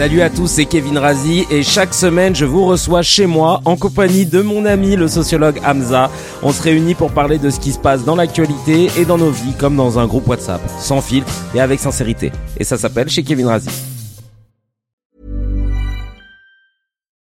Salut à tous, c'est Kevin Razi et chaque semaine je vous reçois chez moi en compagnie de mon ami le sociologue Hamza. On se réunit pour parler de ce qui se passe dans l'actualité et dans nos vies comme dans un groupe WhatsApp, sans filtre et avec sincérité. Et ça s'appelle chez Kevin Razi.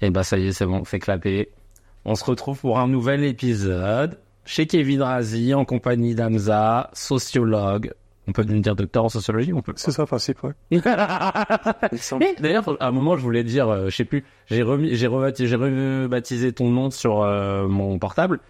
Et bah ça y est, c'est bon, c'est clapé. On se retrouve pour un nouvel épisode chez Kevin Razi en compagnie d'Amza, sociologue. On peut nous dire docteur en sociologie on peut C'est ça, principe, ouais. D'ailleurs, à un moment, je voulais dire, euh, je sais plus, j'ai remis, j'ai rebaptisé, j'ai rebaptisé ton nom sur euh, mon portable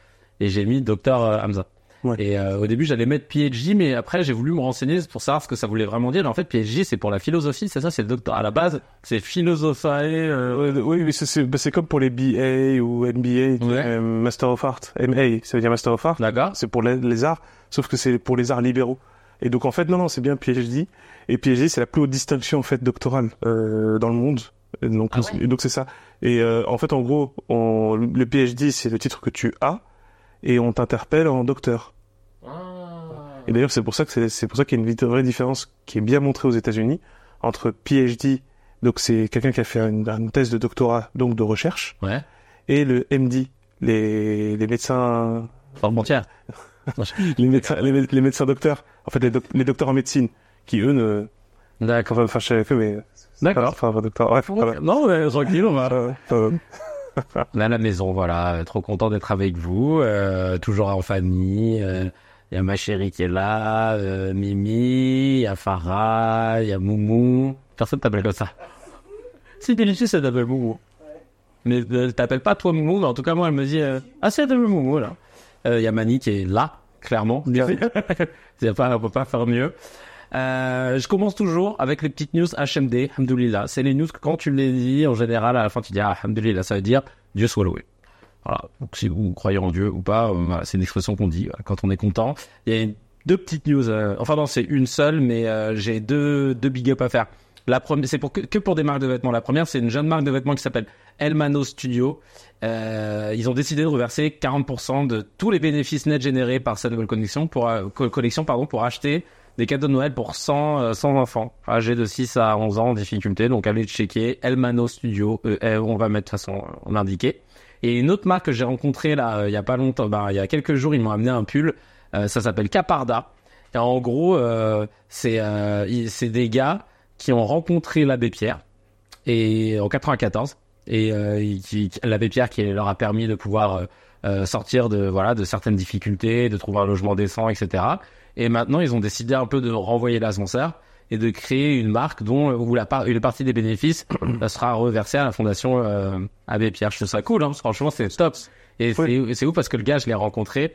et j'ai mis docteur euh, Hamza. Ouais. Et euh, au début, j'allais mettre PhD, mais après, j'ai voulu me renseigner pour savoir ce que ça voulait vraiment dire. Et en fait, PhD, c'est pour la philosophie, c'est ça, c'est le docteur. À la base, c'est philosopher. Euh... Oui, mais c'est- c'est bah, comme pour les BA ou NBA, Ouais. euh, Master of Art, MA, ça veut dire Master of Art. D'accord. C'est pour les, les arts, sauf que c'est pour les arts libéraux. Et donc en fait, non, non, c'est bien PhD. Et PhD, c'est la plus haute distinction en fait doctorale euh, dans le monde. Et donc Ah ouais donc c'est ça. Et euh, en fait, en gros, on, le PhD, c'est le titre que tu as, et on t'interpelle en docteur. Et d'ailleurs, c'est pour ça que c'est, c'est pour ça qu'il y a une vraie différence qui est bien montrée aux États-Unis entre PhD, donc c'est quelqu'un qui a fait une, une thèse de doctorat, donc de recherche, Ouais. et le MD, les, les médecins, Frontière. les médecins, les, mé- les médecins docteurs, en fait les, doc- les docteurs en médecine, qui eux ne, D'accord. enfin, je sais que, mais, D'accord. enfin, docteur, bref, voilà. Non, mais tranquille, on va. Euh, euh, On est à la maison, voilà. Trop content d'être avec vous. euh, toujours en famille. euh, Il y a ma chérie qui est là, euh, Mimi, il y a Farah, il y a Moumou. Personne t'appelle comme ça. Si Bélicis, ça t'appelle Moumou. Mais euh, elle t'appelle pas toi Moumou, mais en tout cas, moi, elle me dit euh, Ah, c'est elle t'appelle Moumou, là. Euh, Il y a Mani qui est là, clairement. C'est pas, on peut pas faire mieux. Euh, je commence toujours avec les petites news HMD, Alhamdoulilah. C'est les news que quand tu les dis, en général, à la fin, tu dis ah, Alhamdoulilah, ça veut dire Dieu soit loué. Voilà. Donc, si vous croyez en Dieu ou pas, euh, c'est une expression qu'on dit euh, quand on est content. Il y a deux petites news. euh, enfin, non, c'est une seule, mais j'ai deux, big up à faire. La première, c'est pour que, pour des marques de vêtements. La première, c'est une jeune marque de vêtements qui s'appelle Elmano Studio. Ils ont décidé de reverser 40% de tous les bénéfices nets générés par cette nouvelle collection pour, co- collection, pardon, pour acheter des cadeaux de Noël pour 100, euh, 100 enfants âgés de 6 à 11 ans en difficulté. Donc allez checker Elmano Studio. Euh, on va mettre de toute façon en indiqué. Et une autre marque que j'ai rencontrée là euh, il y a pas longtemps, bah, il y a quelques jours, ils m'ont amené un pull. Euh, ça s'appelle Caparda. Et en gros, euh, c'est c'est des gars qui ont rencontré l'abbé Pierre et en 94 et euh, l'abbé Pierre qui leur a permis de pouvoir euh, sortir de voilà de certaines difficultés, de trouver un logement décent, etc. Et maintenant, ils ont décidé un peu de renvoyer l'ascenseur et de créer une marque dont où la part, une partie des bénéfices euh, sera reversée à la fondation euh, Abbé Pierre. Je trouve ça cool, hein, franchement, c'est top. Et c'est c'est ouf parce que le gars, je l'ai rencontré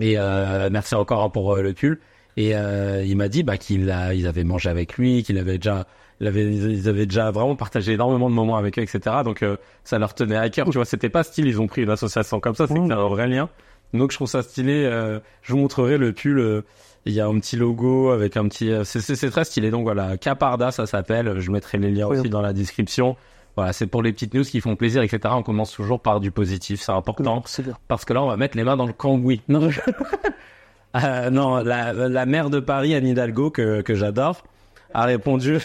et euh, merci encore hein, pour euh, le pull. Et euh, il m'a dit bah, qu'il a, ils avaient mangé avec lui, qu'il avait déjà, il avait, ils avaient déjà vraiment partagé énormément de moments avec eux, etc. Donc euh, ça leur tenait à cœur. Tu vois, c'était pas style, ils ont pris une association comme ça, c'est un vrai lien. Donc je trouve ça stylé. euh, je vous montrerai le pull. Il y a un petit logo avec un petit. euh, C'est très stylé. Donc voilà, Caparda, ça s'appelle. Je mettrai les liens Oui. aussi dans la description. Voilà, c'est pour les petites news qui font plaisir, etc. On commence toujours par du positif, c'est important. C'est bien. Parce que là, on va mettre les mains dans le cambouis. Non, Euh, non la, la maire de Paris, Anne Hidalgo, que, que j'adore, a répondu,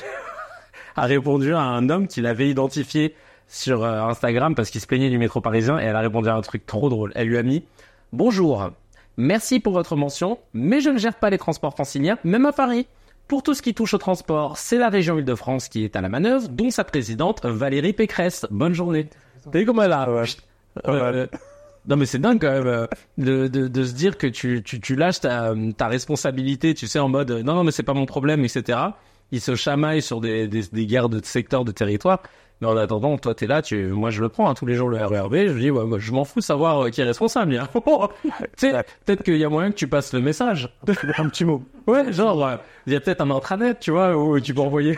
a répondu à un homme qui l'avait identifié sur euh, Instagram parce qu'il se plaignait du métro parisien et elle a répondu à un truc trop drôle. Elle lui a mis Bonjour, merci pour votre mention, mais je ne gère pas les transports franciliens, même à Paris. Pour tout ce qui touche au transport, c'est la région Île-de-France qui est à la manœuvre, dont sa présidente Valérie Pécresse. Bonne journée. T'as vu comment elle a Ouais. Mal. euh, non mais c'est dingue quand même euh, de, de, de se dire que tu, tu, tu lâches ta, ta responsabilité, tu sais, en mode euh, non, non mais c'est pas mon problème, etc. Ils se chamaillent sur des, des, des guerres de secteurs, de territoire. Mais en attendant, toi t'es là, tu, moi je le prends hein, tous les jours le RERB, je dis ouais, moi, je m'en fous de savoir euh, qui est responsable. hein. tu sais, peut-être qu'il y a moyen que tu passes le message. Un petit mot. Ouais, genre euh, il y a peut-être un intranet, tu vois, où tu peux envoyer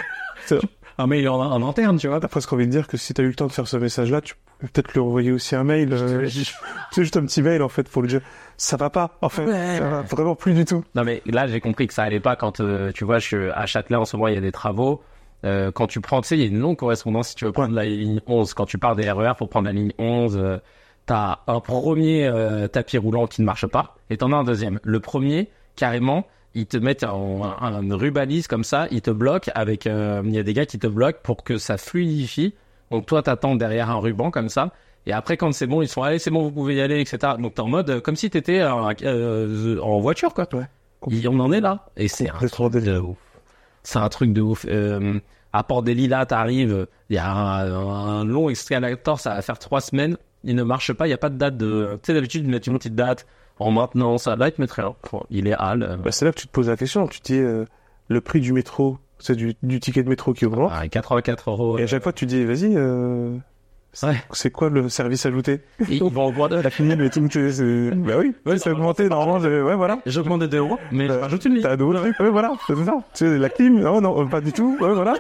un mail en, en interne, tu vois. T'as presque envie de dire que si t'as eu le temps de faire ce message-là, tu peux peut-être lui envoyer aussi un mail. euh, C'est juste un petit mail en fait pour lui dire ça va pas. En fait, Ouais. ça va vraiment plus du tout. Non mais là j'ai compris que ça allait pas quand euh, tu vois je suis à Châtelet en ce moment il y a des travaux. Euh, quand tu prends tu sais il y a une longue correspondance si tu veux prendre la ligne 11 quand tu pars des RER pour prendre la ligne 11 euh, t'as un premier euh, tapis roulant qui ne marche pas et t'en as un deuxième. Le premier carrément ils te mettent en, un, une rubalise comme ça, ils te bloquent avec euh, il y a des gars qui te bloquent pour que ça fluidifie. Donc toi t'attends derrière un ruban comme ça et après, quand c'est bon, ils sont allez, c'est bon, vous pouvez y aller, etc. Donc t'es en mode euh, comme si t'étais euh, euh, en voiture, quoi. Ouais. Il- on en est là. Et c'est un truc de ouf. C'est un truc de ouf. Euh, à Port des Lilas, t'arrives, il y a un, un long escalator, ça va faire trois semaines. Il ne marche pas, il n'y a pas de date de. Tu sais, d'habitude, ils mettent une petite date en maintenance. Là, ils te rien. Bon, Il est hal. euh, Bah, c'est là que tu te poses la question. Tu te dis euh, le prix du métro, c'est du, du ticket de métro qui augmente. ah, 84 euros. Et à chaque fois, tu dis vas-y. Euh, Ouais. c'est quoi le service ajouté? Ils vont de La tout. tu sais, c'est- Bah oui. Ouais, ça a augmenté. Normalement, j'ai- ouais, voilà. J'augmente de 2 euros, mais je Euh, rajoute une ligne. T'as d'autres trucs, ouais, voilà, c'est ça. Tu sais, la clim, non, non, pas du tout, ouais, voilà.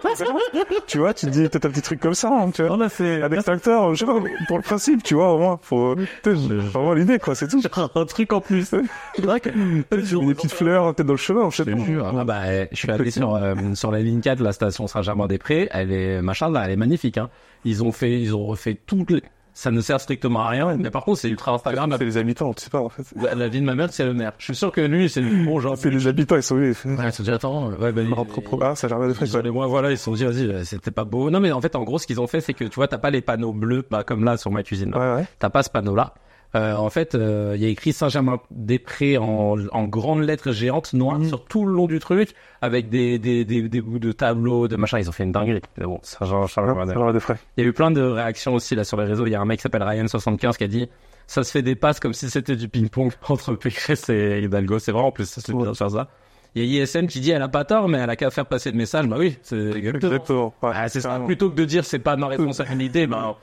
tu vois, tu te dis, peut-être un petit truc comme ça, hein, tu vois. On a fait Un extracteur, je sais pas, pour le principe, tu vois, au moins, faut, tu sais, vraiment l'idée, quoi, c'est tout. un truc en plus. C'est que Des petites fleurs, peut-être dans le chemin, je sais pas. Ah bah, je suis allé sur, euh, sur la ligne 4, la station Saint-Germain-des-Prés. Elle est, machin, là, elle est magnifique, hein. Ils ont fait, ils ont refait toutes les, ça ne sert strictement à rien. Mais par contre, c'est ultra Instagram. C'est les habitants, tu sais pas, en fait. La vie de ma mère, c'est le maire. Je suis sûr que lui, c'est le bon genre. C'est les habitants, ils sont venus. Ouais, ils se sont dit, attends, ouais, bah, propre, ah, ça germain de frais, quoi. les moi, voilà, ils se sont dit, vas-y, euh, c'était pas beau. Non, mais en fait, en gros, ce qu'ils ont fait, c'est que, tu vois, t'as pas les panneaux bleus, bah, comme là, sur ma cuisine. là. Ouais, ouais. T'as pas ce panneau-là. Euh, en fait, euh, il y a écrit Saint-Germain-des-Prés en, en grandes lettres géantes noires sur tout le long du truc, avec des, des, des, des bouts de tableaux, de machin. Ils ont fait une dinguerie. Mais bon, Saint-Germain, Ça germain de frais. Il y a eu plein de réactions aussi là sur les réseaux. Il y a un mec qui s'appelle Ryan75 qui a dit ça se fait des passes comme si c'était du ping-pong entre Pécresse et Hidalgo. C'est vrai en plus, c'est bien de faire ça. Il y a ISM qui dit elle a pas tort, mais elle a qu'à faire passer le message. Bah oui, c'est exactement. Exactement. Ouais, Ah, c'est ça. Plutôt que de dire c'est pas ma responsabilité, ben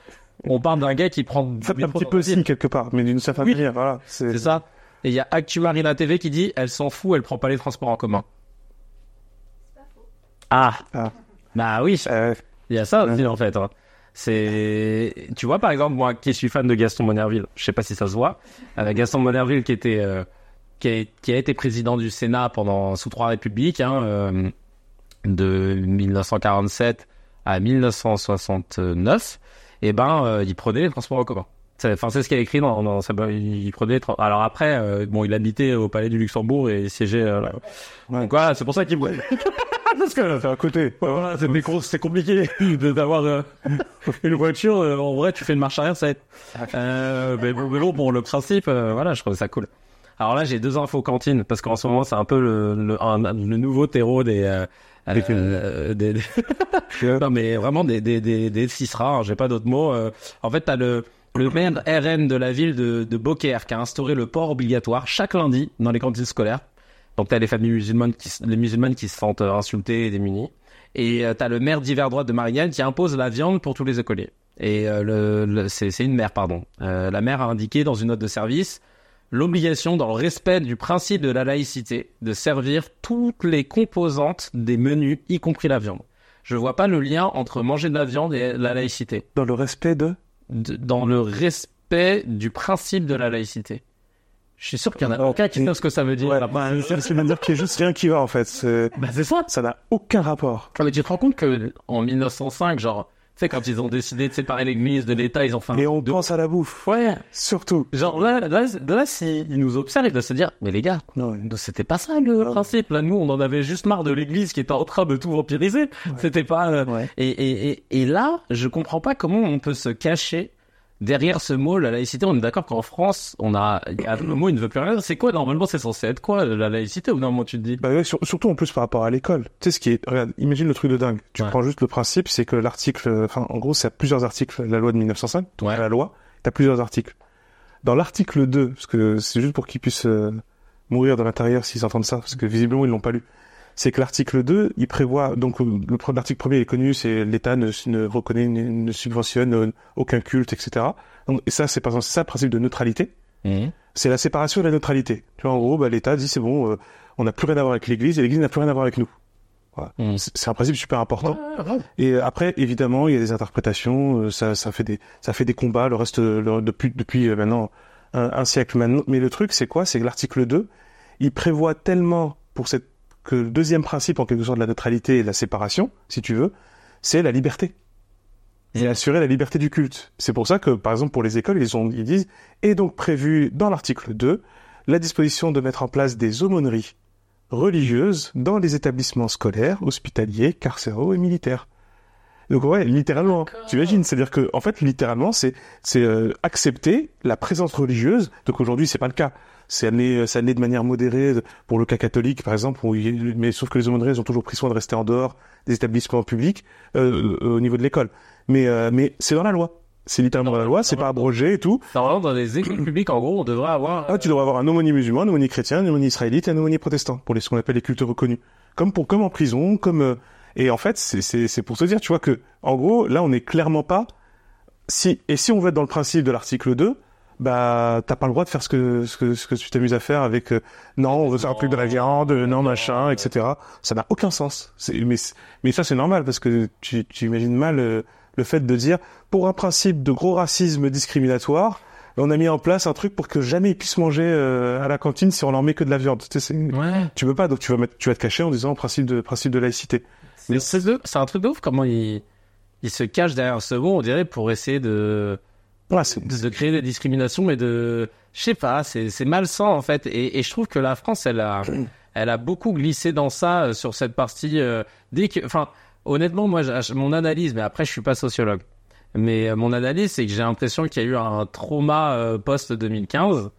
on parle d'un gars qui prend Ça fait un petit peu signe quelque part, mais d'une certaine Oui. manière, voilà. C'est C'est ça. Et il y a Actu Marina TV qui dit elle s'en fout, elle prend pas les transports en commun. Ah. Ah. Bah oui. Euh, Il y a ça Ouais. aussi en fait. hein. C'est, tu vois par exemple moi qui suis fan de Gaston Monerville, je sais pas si ça se voit, euh, Gaston Monerville qui était, euh, qui, a, qui a été président du Sénat pendant sous trois républiques, hein, euh, de 1947 à 1969, et ben euh, il prenait les transports en commun. C'est- Enfin, c'est ce qu'il a écrit dans, dans sa, il prenait. Alors après, euh, bon, il habitait au Palais du Luxembourg et il siégeait. euh, là. Ouais. Donc voilà, c'est pour ça qu'il. Parce que c'est à côté. voilà, c'est mais gros, c'est compliqué d'avoir euh, une voiture. euh, en vrai, tu fais une marche arrière, ça être. Euh, mais, bon, bon, le principe, euh, voilà, je trouve ça cool. Alors là, j'ai deux infos cantines parce qu'en ce moment, c'est un peu le, le, un- le nouveau terreau des. Euh, euh, des, des- non mais vraiment des des des, des hein, j'ai pas d'autres mots. euh. en fait, t'as le le maire RN de la ville de, de Beaucaire qui a instauré le port obligatoire chaque lundi dans les cantines scolaires. Donc t'as les familles musulmanes qui, les musulmanes qui se sentent euh, insultées et démunies. Et t'as le maire d'hiver droite de Marianne qui impose la viande pour tous les écoliers. Et euh, le, le- c'est, c'est une mère, pardon. Euh, la mère a indiqué dans une note de service l'obligation, dans le respect du principe de la laïcité, de servir toutes les composantes des menus, y compris la viande. Je vois pas le lien entre manger de la viande et la laïcité. Dans le respect de? De- dans le respect du principe de la laïcité. Je suis sûr qu'il y en a aucun qui sait ce que ça veut dire. Ouais, Bah, c'est dire qu'il y a juste rien qui va en fait. C'est- bah, c'est ça. Ça n'a aucun rapport. Mais tu te rends compte que en 1905, genre, sais, quand ils ont décidé de séparer l'Église de l'État, ils ont fait un Et on pense à la bouffe, Ouais. surtout. Genre là, là, là, s'ils nous observent, ils doivent se dire, mais les gars, Non, ouais. c'était pas ça le principe. Là, nous, on en avait juste marre de l'Église qui était en train de tout vampiriser. C'était pas. euh, Ouais. Et, et, et, et là, je comprends pas comment on peut se cacher derrière ce mot, la laïcité. On est d'accord qu'en France, on a, le mot il ne veut plus rien. C'est quoi normalement C'est censé être quoi la laïcité Ou normalement tu te dis? Bah ouais, sur- surtout en plus par rapport à l'école. Tu sais ce qui est, regarde, imagine le truc de dingue. Tu Ouais. prends juste le principe, c'est que l'article, enfin, en gros, c'est à plusieurs articles, la loi de 1905, donc Ouais. la loi, t'as plusieurs articles. Dans l'article 2, parce que c'est juste pour qu'ils puissent euh, mourir de l'intérieur s'ils entendent ça, parce que visiblement ils l'ont pas lu. C'est que l'article 2, il prévoit, donc l'article premier est connu, c'est l'État ne, ne reconnaît, ne, ne subventionne euh, aucun culte, etc. Donc, et ça, c'est par exemple, c'est ça le principe de neutralité c'est la séparation et la neutralité. Tu vois, en gros, bah, l'État dit c'est bon, euh, on n'a plus rien à voir avec l'Église et l'Église n'a plus rien à voir avec nous. Voilà. Mhm. C'est un principe super important. Et euh, après, évidemment, il y a des interprétations, ça, ça fait des, ça fait des combats. Le reste, le- depuis, depuis maintenant un, un siècle maintenant. Mais le truc, c'est quoi? C'est que l'article 2, il prévoit tellement pour cette que le deuxième principe en quelque sorte de la neutralité et de la séparation, si tu veux, c'est la liberté. Et assurer la liberté du culte. C'est pour ça que, par exemple, pour les écoles, ils, ont, ils disent, est donc prévu dans l'article 2 la disposition de mettre en place des aumôneries religieuses dans les établissements scolaires, hospitaliers, carcéraux et militaires. Donc ouais, littéralement. Tu imagines, c'est-à-dire que en fait, littéralement, c'est c'est euh, accepter la présence religieuse. Donc aujourd'hui, c'est pas le cas. C'est amené, c'est amené de manière modérée pour le cas catholique, par exemple. Où il- mais sauf que les aumôneries elles ont toujours pris soin de rester en dehors des établissements publics euh, euh, au niveau de l'école. Mais euh, mais c'est dans la loi. C'est littéralement dans la loi. C'est pas abrogé et tout. Normalement, dans les écoles publiques, en gros, on devrait avoir. Ah, tu devrais avoir un aumônier musulman, un aumônier chrétien, un aumônier israélite et un aumônier protestant pour les ce qu'on appelle les cultes reconnus. Comme pour comme en prison, comme euh, et en fait c'est c'est c'est pour te dire, tu vois que en gros là on est clairement pas si et si on veut être dans le principe de l'article 2 bah t'as pas le droit de faire ce que ce que ce que tu t'amuses à faire avec euh, non on veut faire un truc de la viande euh, non machin etc ça n'a aucun sens mais mais ça c'est normal parce que tu tu imagines mal euh, le fait de dire pour un principe de gros racisme discriminatoire on a mis en place un truc pour que jamais ils puissent manger euh, à la cantine si on leur met que de la viande. Tu sais, c'est- Ouais. tu peux pas, donc tu vas mettre, tu vas te cacher en disant principe de principe de laïcité. C'est c'est un truc de ouf comment il, il se cache derrière ce mot, on dirait, pour essayer de, Ouais, de, créer des discriminations, mais de, je sais pas, c'est malsain en fait. Et, et je trouve que la France, elle a, elle a beaucoup glissé dans ça euh, sur cette partie. euh, dès que, enfin, honnêtement, moi, mon analyse, mais après, je suis pas sociologue. Mais euh, mon analyse, c'est que j'ai l'impression qu'il y a eu un trauma euh, post 2015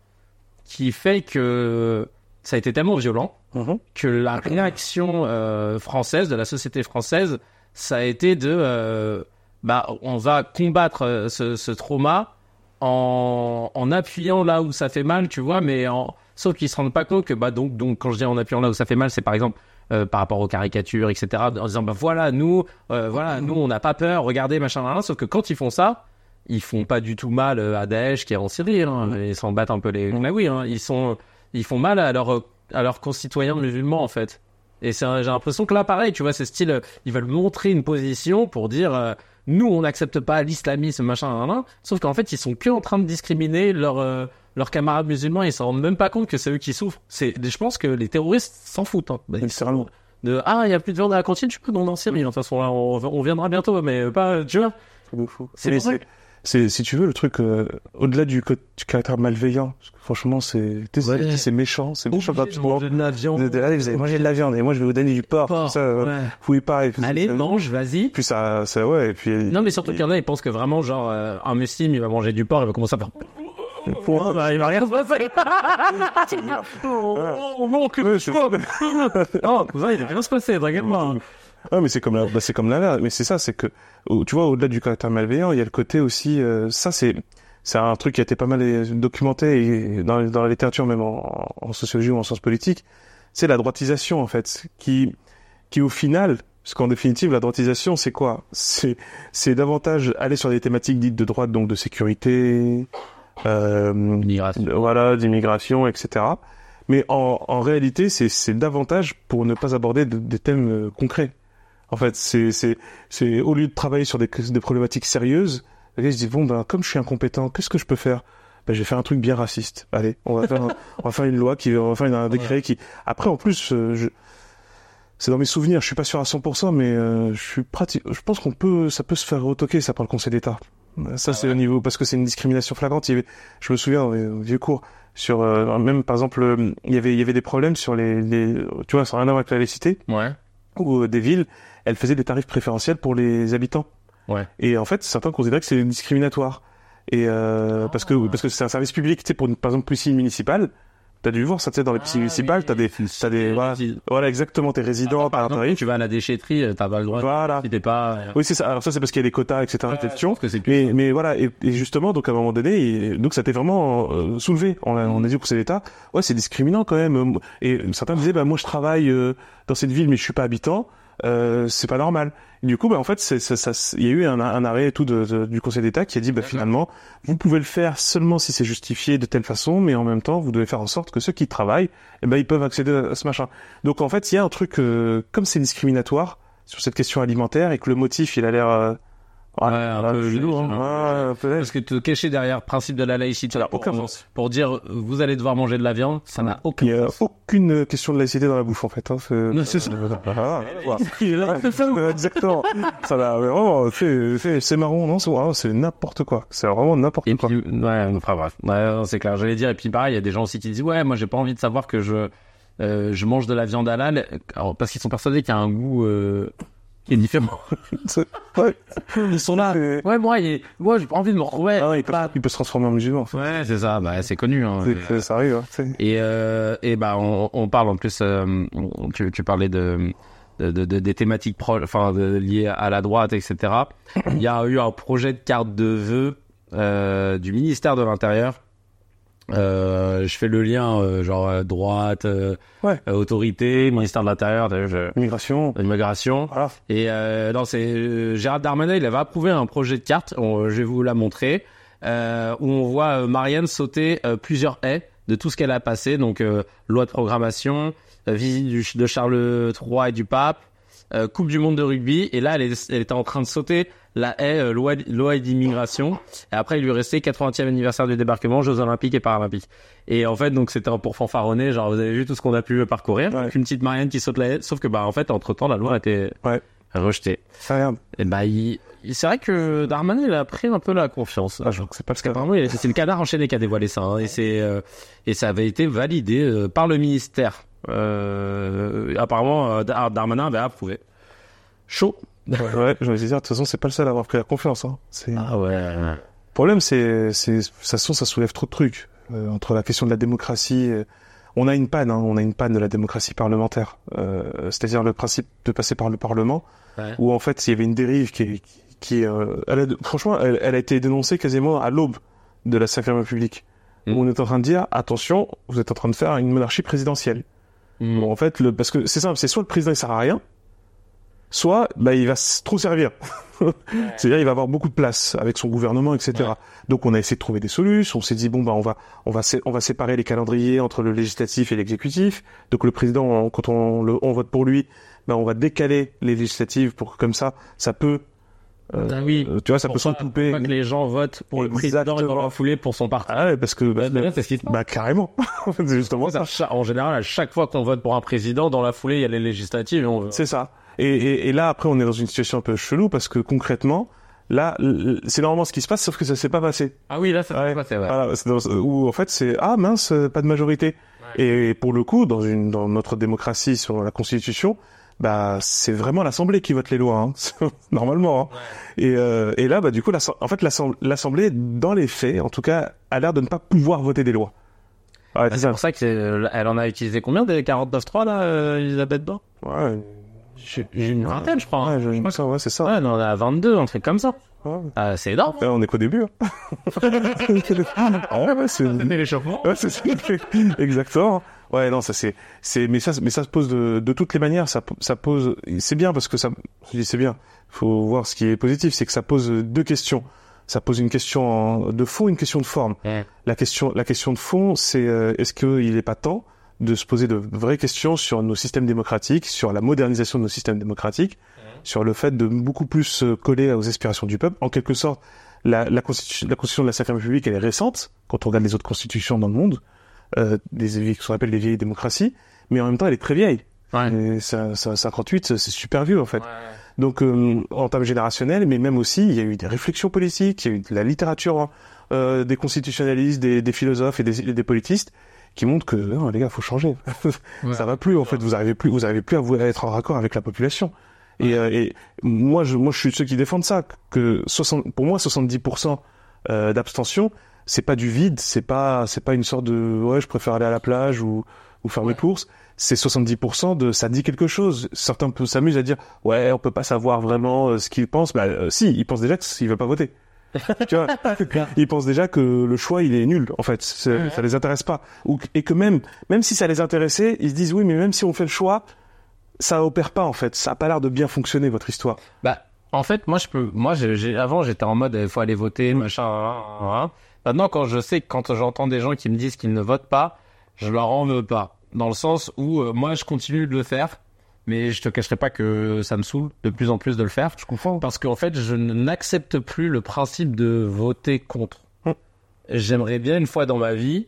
qui fait que ça a été tellement violent Mhm. que la réaction euh, française de la société française, ça a été de, euh, bah, on va combattre euh, ce, ce trauma en, en appuyant là où ça fait mal, tu vois, mais en, sauf qu'ils se rendent pas compte que, bah, donc, donc, quand je dis en appuyant là où ça fait mal, c'est par exemple euh, par rapport aux caricatures, etc., en disant, bah voilà, nous, euh, voilà, nous, on n'a pas peur, regardez, machin, machin, sauf que quand ils font ça, ils font pas du tout mal euh, à Daesh qui est en Syrie, hein, ils s'en battent un peu les, mais oui, hein, ils sont, ils font mal à leurs à leurs concitoyens musulmans en fait. Et j'ai l'impression que là pareil, tu vois, c'est style euh, ils veulent montrer une position pour dire euh, nous on n'accepte pas l'islamisme machin nan, nan. sauf qu'en fait ils sont que en train de discriminer leurs euh, leurs camarades musulmans, ils s'en rendent même pas compte que c'est eux qui souffrent. C'est je pense que les terroristes s'en foutent hein. Bah, ils de ah il y a plus de viande à la cantine, je pas non en Syrie, de toute façon là on, on viendra bientôt mais pas tu vois. C'est pour ça c'est, c'est, si tu veux, le truc, euh, au-delà du, du caractère malveillant, parce que franchement, c'est, tu Ouais. c'est, méchant, c'est méchant de gratuitement. manger de la viande. Vous êtes- allez, vous allez manger de la viande, et moi, je vais vous donner du porc. Porc, ça, euh, ouais. fouillez pas. Et puis, Allez, ça- mange, vas-y. Puis ça, ça, ouais, et puis. Non, mais surtout qu'il y en a, ils pensent que vraiment, genre, euh, un musulman, il va manger du porc, il va commencer à faire. Point. Bah, il va rien se passer. Oh, mon cul. Non, cousin, il va rien se passer, t'inquiète pas. Ah, mais c'est comme la, bah, c'est comme l'inverse. Mais c'est ça, c'est que, tu vois, au-delà du caractère malveillant, il y a le côté aussi, euh, ça, c'est, c'est un truc qui a été pas mal euh, documenté et dans, dans la littérature, même en, en sociologie ou en sciences politiques. C'est la droitisation, en fait, qui, qui au final, parce qu'en définitive, la droitisation, c'est quoi? C'est, c'est davantage aller sur des thématiques dites de droite, donc de sécurité, euh, de- voilà, d'immigration, etc. Mais en, en réalité, c'est, c'est davantage pour ne pas aborder de- des thèmes euh, concrets. En fait, c'est, c'est, c'est au lieu de travailler sur des, des problématiques sérieuses, les gars, se disent bon ben comme je suis incompétent, qu'est-ce que je peux faire? Bah, je vais faire un truc bien raciste. Allez, on va faire, un- on va faire une loi qui, on va faire un décret qui. Après, en plus, euh, je... c'est dans mes souvenirs. Je suis pas sûr à 100%, mais euh, je suis pratique. Je pense qu'on peut, ça peut se faire retoquer ça par le Conseil d'État. Ça, c'est au niveau parce que c'est une discrimination flagrante. Il y avait, je me souviens au au vieux cours sur euh, même par exemple, euh, il y avait, il y avait des problèmes sur les, les, tu vois, sans rien à voir avec la laïcité Ouais. Où euh, des villes, elles faisaient des tarifs préférentiels pour les habitants. Ouais. Et en fait, certains considéraient que c'est discriminatoire. Et euh, parce que parce que c'est un service public, tu sais, pour une, par exemple piscine municipale, t'as dû voir ça, tu sais, dans les piscines municipales, t'as des, t'as des, voilà, voilà, exactement, tes résidents par un tarif. tu vas à la déchetterie, euh, t'as pas le droit. Voilà. Si t'es pas. euh, Oui, c'est ça. Alors ça, c'est parce qu'il y a des quotas, etc. ouais, que plus. mais, mais voilà, et, et justement, donc à un moment donné, et- donc ça t'est vraiment euh, soulevé. On a, on a dit au Conseil d'État, ouais, c'est discriminant quand même. Et certains disaient, bah moi je travaille euh, dans cette ville, mais je suis pas habitant. Euh, c'est pas normal. Et du coup, bah en fait, c'est, ça, ça, il y a eu un, un arrêt et tout de, de- du Conseil d'État qui a dit, bah finalement, vous pouvez le faire seulement si c'est justifié de telle façon, mais en même temps, vous devez faire en sorte que ceux qui travaillent, eh ben ils peuvent accéder à ce machin. Donc en fait, il y a un truc euh, comme c'est discriminatoire sur cette question alimentaire et que le motif, il a l'air euh, Ouais, un peu chelou, hein. hein. Ouais, peut-être. Parce que te cacher derrière le principe de la laïcité, Ça n'a pour- aucun sens. Pour dire vous allez devoir manger de la viande, ça n'a aucun Il n'y a sens. aucune question de laïcité dans la bouffe en fait. Hein. C'est Non, c'est ça. Ah. Ouais, Exactement. Ça va vraiment. C'est marrant, non C'est vraiment- c'est n'importe quoi. C'est vraiment n'importe Et quoi. puis, ouais, enfin bref, ouais, c'est clair. J'allais dire, et puis pareil, il y a des gens aussi qui disent, ouais, moi j'ai pas envie de savoir que je euh, je mange de la viande halal, alors, parce qu'ils sont persuadés qu'il y a un goût euh, qui est différent. Ouais. Ils sont là. Ouais, moi, il- moi j'ai pas envie de me retrouver. Ah, il, peut, il peut se transformer en musulman. en fait. Ouais, c'est ça. Bah, c'est connu. Hein. Ça arrive. Hein. Et, euh, et bah, on, on parle en plus, euh, tu, tu parlais de, de, de- de- des thématiques pro, enfin, de- liées à la droite, etc. Il y a eu un projet de carte de vœux euh, du ministère de l'Intérieur. Euh, je fais le lien, euh, genre droite, euh, Ouais. euh, autorité, ministère de l'Intérieur, je- Immigration. immigration. Voilà. Et euh, non, c'est euh, Gérard Darmanin, il avait approuvé un projet de carte. on- je vais vous la montrer, euh, où on voit Marianne sauter euh, plusieurs haies de tout ce qu'elle a passé. Donc euh, loi de programmation, visite du, de Charles III et du pape, euh, Coupe du monde de rugby. Et là, elle, est- elle était en train de sauter la haie euh, loi, loi d'immigration. Et après, il lui restait 80e anniversaire du débarquement, Jeux Olympiques et Paralympiques. Et en fait, donc c'était pour fanfaronner, genre vous avez vu tout ce qu'on a pu parcourir. Ouais. Une petite Marianne qui saute la haie. Sauf que bah en fait, entre temps, la loi a été Ouais. rejetée. Et bah, il... c'est vrai que Darmanin, il a pris un peu la confiance. Ah, je crois que c'est pas le cas. Apparemment, il- c'est le canard enchaîné qui a dévoilé ça, hein, et c'est euh, et ça avait été validé euh, par le ministère. Euh, apparemment, euh, Dar- Darmanin avait approuvé. Chaud. Ouais, ouais, je vais dire, de toute façon, c'est pas le seul à avoir pris la confiance. Hein. C'est... Ah ouais. Le problème, c'est, c'est, ça, ça soulève trop de trucs. Euh, entre la question de la démocratie, euh, on a une panne, hein, on a une panne de la démocratie parlementaire. Euh, c'est-à-dire le principe de passer par le Parlement, Ouais. où en fait, il y avait une dérive qui, est- qui, euh, elle a, franchement, elle, elle a été dénoncée quasiment à l'aube de la Cinquième République. Mm. Où on est en train de dire, attention, vous êtes en train de faire une monarchie présidentielle. Mm. Bon, en fait, le, parce que c'est simple, c'est soit le président il sert à rien, soit bah, il va trop servir. C'est-à-dire il va avoir beaucoup de place avec son gouvernement, etc. Donc on a essayé de trouver des solutions. On s'est dit bon bah on va on va sé- on va séparer les calendriers entre le législatif et l'exécutif. Donc le président on- quand on le on vote pour lui, bah on va décaler les législatives pour que comme ça ça peut euh, Ah oui. euh, tu vois ça peut s'entouper. que les gens votent pour le président et dans la foulée pour son parti. Ah ouais parce que bah, Bah, c'est ce qui bah, carrément. c'est justement ça. En général, à chaque fois qu'on vote pour un président, dans la foulée, il y a les législatives. Et on... C'est ça. Et, et, et là, après, on est dans une situation un peu chelou parce que concrètement, là, c'est normalement ce qui se passe, sauf que ça s'est pas passé. Ah oui, là, ça Ouais. s'est passé, ouais. Voilà, c'est dans- où en fait, c'est ah mince, pas de majorité. Et pour le coup, dans une dans notre démocratie sur la Constitution, bah c'est vraiment l'Assemblée qui vote les lois, hein, normalement. hein. Et, euh, et là, bah du coup, en fait, l'assem- l'Assemblée, dans les faits, en tout cas, a l'air de ne pas pouvoir voter des lois. Ouais, Bah, c'est pour ça qu'elle en a utilisé combien des 49.3 là, euh, Elisabeth Borne? Ouais, J'ai une vingtaine, je crois. hein. ouais, je- je me sens, ouais, c'est ça. Ouais, non, on est à 22, un truc comme ça. Ouais. Ah, c'est énorme. Ouais, on est qu'au début. Hein. ah ouais, ouais, c'est l'échauffement. Ouais, c'est ça. Exactement. Ouais, non, ça c'est, c'est, mais ça, mais ça se pose de, de toutes les manières. Ça, ça pose, c'est bien parce que ça, je dis c'est bien. Faut voir ce qui est positif, c'est que ça pose deux questions. Ça pose une question en- de fond, une question de forme. Ouais. La question, la question de fond, c'est euh, est-ce qu'il n'est pas temps de se poser de vraies questions sur nos systèmes démocratiques, sur la modernisation de nos systèmes démocratiques, sur le fait de beaucoup plus se coller aux aspirations du peuple, en quelque sorte la, la, constitution, la constitution de la Cinquième République, elle est récente, quand on regarde les autres constitutions dans le monde, euh, des, ce qu'on appelle les vieilles démocraties, mais en même temps, elle est très vieille. Ouais. Et ça, ça, 58, c'est super vieux, en fait. Donc, euh, en termes générationnels, mais même aussi, il y a eu des réflexions politiques, il y a eu de la littérature, hein, euh, des constitutionnalistes, des, des philosophes et des, des politistes qui montrent que non, les gars, faut changer. ça va plus, en fait. Vous arrivez plus, vous arrivez plus à, vous, à être en raccord avec la population. Et, euh, et moi, je, moi, je suis de ceux qui défendent ça. Que 60, pour moi, 70% euh, d'abstention, c'est pas du vide, c'est pas, c'est pas une sorte de, ouais, je préfère aller à la plage ou, ou faire mes courses. C'est 70% de, ça dit quelque chose. Certains peuvent s'amuser à dire, ouais, on peut pas savoir vraiment euh, ce qu'ils pensent. Bah, euh, si, ils pensent déjà qu'ils veulent pas voter. Tu vois, ils pensent déjà que le choix il est nul. En fait, ça les intéresse pas. Ou et que même, même si ça les intéressait, ils se disent oui, mais même si on fait le choix, ça opère pas en fait. Ça a pas l'air de bien fonctionner votre histoire. Bah, en fait, moi, je peux. Moi, j'ai, j'ai- avant, j'étais en mode, il faut aller voter, machin. hein, hein, hein. Maintenant, quand je sais que quand j'entends des gens qui me disent qu'ils ne votent pas, je leur en veux pas. Dans le sens où euh, moi, je continue de le faire, mais je te cacherai pas que ça me saoule de plus en plus de le faire. Je comprends. Parce qu'en fait, je n'accepte plus le principe de voter contre. Hum. J'aimerais bien une fois dans ma vie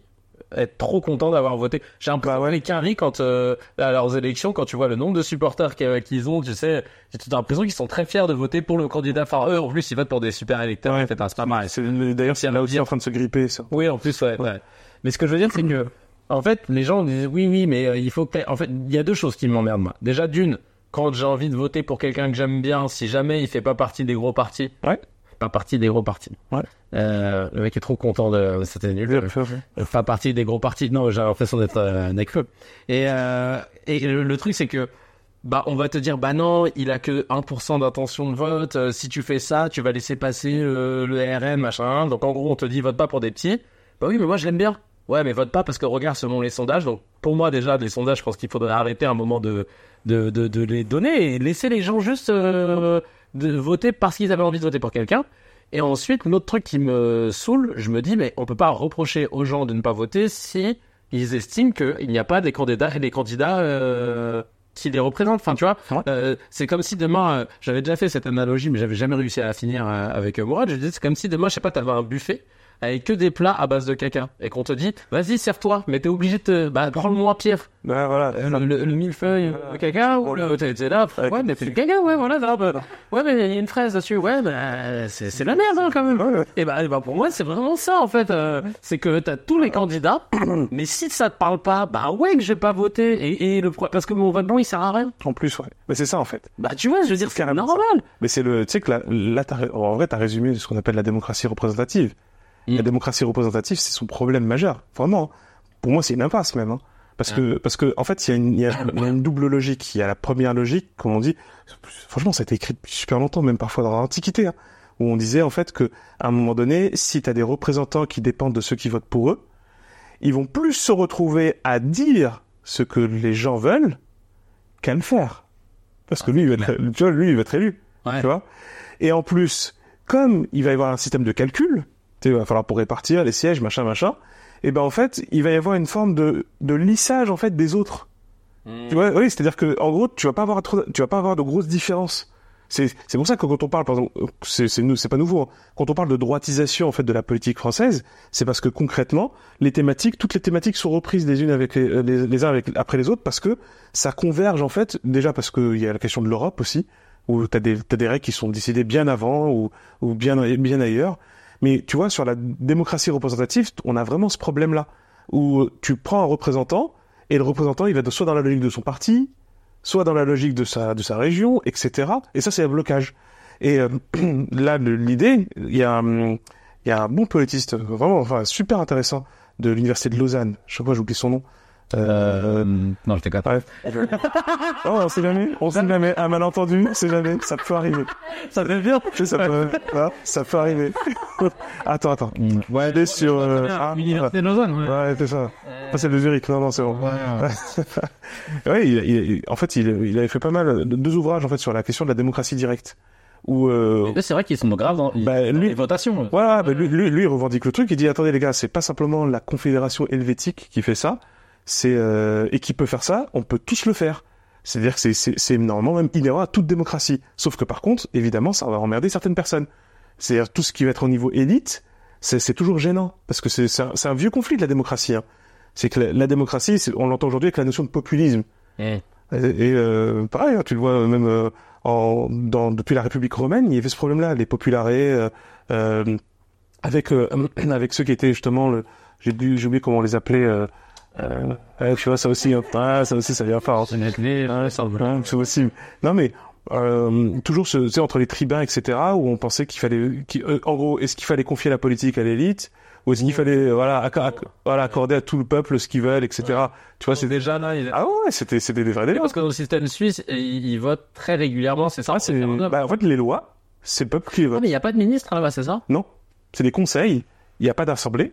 être trop content d'avoir voté. J'ai un peu Bah ouais. quand euh, à leurs élections, quand tu vois le nombre de supporters qu'ils qu'ils ont, tu sais, j'ai l'impression qu'ils sont très fiers de voter pour le candidat. Enfin, eux, en plus, ils votent pour des super électeurs. Ouais. en fait, hein, c'est pas mal. D'ailleurs c'est là aussi en train de se gripper ça. Oui, en plus, ouais. ouais. Mais ce que je veux dire, c'est que, en fait, les gens disent oui, oui, mais euh, il faut que. En fait, il y a deux choses qui m'emmerdent, moi. Déjà, d'une, quand j'ai envie de voter pour quelqu'un que j'aime bien, si jamais il fait pas partie des gros partis. Ouais. Pas partie des gros partis. Ouais. Euh, le mec est trop content de. C'était nul. Euh, pas partie des gros partis. Non, j'ai l'impression d'être euh, un. Et, euh, et le, le truc, c'est que, bah, on va te dire, bah non, il a que 1% d'intention de vote. euh, si tu fais ça, tu vas laisser passer le RN, machin. Donc, en gros, on te dit, vote pas pour des petits. Bah oui, mais moi, je l'aime bien. Ouais, mais vote pas parce que regarde selon les sondages. Donc, pour moi, déjà, les sondages, je pense qu'il faudrait arrêter un moment de, de, de, de les donner et laisser les gens juste euh, de voter parce qu'ils avaient envie de voter pour quelqu'un. Et ensuite, l'autre truc qui me saoule, je me dis, mais on peut pas reprocher aux gens de ne pas voter si ils estiment qu'il n'y a pas des candidats des candidats euh, qui les représentent. Enfin, tu vois, Ouais. euh, c'est comme si demain, j'avais déjà fait cette analogie, mais j'avais jamais réussi à la finir avec Mourad. Je disais, c'est comme si demain, je sais pas, t'avais un buffet avec que des plats à base de caca et qu'on te dit, vas-y, serve-toi, mais t'es obligé de te, bah, prends-moi pire. Ouais, voilà. Euh, le, le, le millefeuille euh, caca ou le t'es t'es là Avec- ouais mais c'est le caca ouais voilà là, bah, ouais mais il y a une fraise dessus ouais bah c'est c'est la merde hein, quand même Ouais, ouais. et bah, et bah, pour moi c'est vraiment ça en fait euh, c'est que t'as tous les candidats mais si ça te parle pas bah ouais que je vais pas voter et, et le pro- parce que mon vote blanc il sert à rien En plus, ouais. Mais c'est ça en fait. bah tu vois je veux dire c'est normal Mais c'est le, tu sais que là, là en vrai, t'as résumé ce qu'on appelle la démocratie représentative. Mm. La démocratie représentative, c'est son problème majeur. Vraiment. Pour moi, c'est une impasse même. Hein. Parce que, parce que, en fait, il y, a une- il y, a, il y a une double logique. Il y a la première logique, comme on dit. Franchement, ça a été écrit depuis super longtemps, même parfois dans l'Antiquité, hein, où on disait en fait que, à un moment donné, si t'as des représentants qui dépendent de ceux qui votent pour eux, ils vont plus se retrouver à dire ce que les gens veulent qu'à le faire. Parce que lui, il va être, tu vois, lui, il va être élu. Ouais. Tu vois Et en plus, comme il va y avoir un système de calcul, tu sais, il va falloir pour répartir les sièges, machin, machin, et ben en fait, il va y avoir une forme de, de lissage en fait des autres. Tu vois, oui, c'est-à-dire que en gros, tu vas pas avoir trop, tu vas pas avoir de grosses différences. C'est c'est pour ça que quand on parle, par exemple, c'est c'est c'est pas nouveau. hein. Quand on parle de droitisation en fait de la politique française, c'est parce que concrètement, les thématiques, toutes les thématiques sont reprises les unes avec les, euh, les, les uns avec, après les autres parce que ça converge en fait. Déjà parce qu'il y a la question de l'Europe aussi, où t'as des t'as des règles qui sont décidées bien avant ou ou bien bien ailleurs. Mais tu vois, sur la démocratie représentative, on a vraiment ce problème-là où tu prends un représentant et le représentant, il va de- soit dans la logique de son parti, soit dans la logique de sa, de sa région, etc. Et ça, c'est un blocage. Et euh, là, l'idée, il y, a un- il y a un bon politiste, vraiment, enfin, super intéressant, de l'université de Lausanne. Je sais pas, j'oublie son nom. Euh, non je t'écoute ouais. oh, on sait jamais, on sait jamais. Un malentendu, on sait jamais, ça peut arriver. ça fait bien ça peut, hein, ça peut arriver. attends, attends. ouais Il est sur, euh, ah, Université de Lausanne ouais. Ouais, c'est ça. Ah, c'est le Zurich. Non, non, c'est bon. ouais, il, il- en fait, il, il avait fait pas mal, de- deux ouvrages en fait sur la question de la démocratie directe. Où, euh, c'est vrai qu'ils sont graves dans, Bah, dans lui- les votations voilà, bah, lui, lui, lui, il revendique le truc. Il dit attendez les gars, c'est pas simplement la Confédération helvétique qui fait ça, c'est euh, et qui peut faire ça. On peut tous le faire. C'est-à-dire que c'est- normalement même inhérent à toute démocratie. Sauf que par contre, évidemment, ça va emmerder certaines personnes. C'est-à-dire tout ce qui va être au niveau élite, c'est toujours gênant parce que c'est un, un vieux conflit de la démocratie. hein. C'est que la, la démocratie, on l'entend aujourd'hui avec la notion de populisme. Eh. Et, et, euh, pareil, hein, tu le vois même euh, en, dans, depuis la République romaine, il y avait ce problème-là, les popularés, euh, euh, avec euh, avec ceux qui étaient justement, j'ai oublié comment on les appelait. Euh, euh, ouais, tu vois, ça aussi, hein. Ah, ça aussi, ça vient fort. hein. Ouais, ça ouais, c'est aussi. Non mais euh, toujours ce, tu sais, entre les tribuns, etc. Où on pensait qu'il fallait, qu'il- euh, en gros, est-ce qu'il fallait confier la politique à l'élite ou est-ce qu'il fallait, euh, voilà, acc- acc- voilà, accorder à tout le peuple ce qu'ils veulent, etc. Tu vois, c'est déjà là. Il... ah ouais, c'était c'était des vrais délires. Parce que dans le système suisse, ils, ils votent très régulièrement, c'est ça Ah, bah, en fait, les lois, c'est le peuple qui les Ah, vote. mais il n'y a pas de ministre là-bas, c'est ça? Non, c'est des conseils. Il n'y a pas d'assemblée.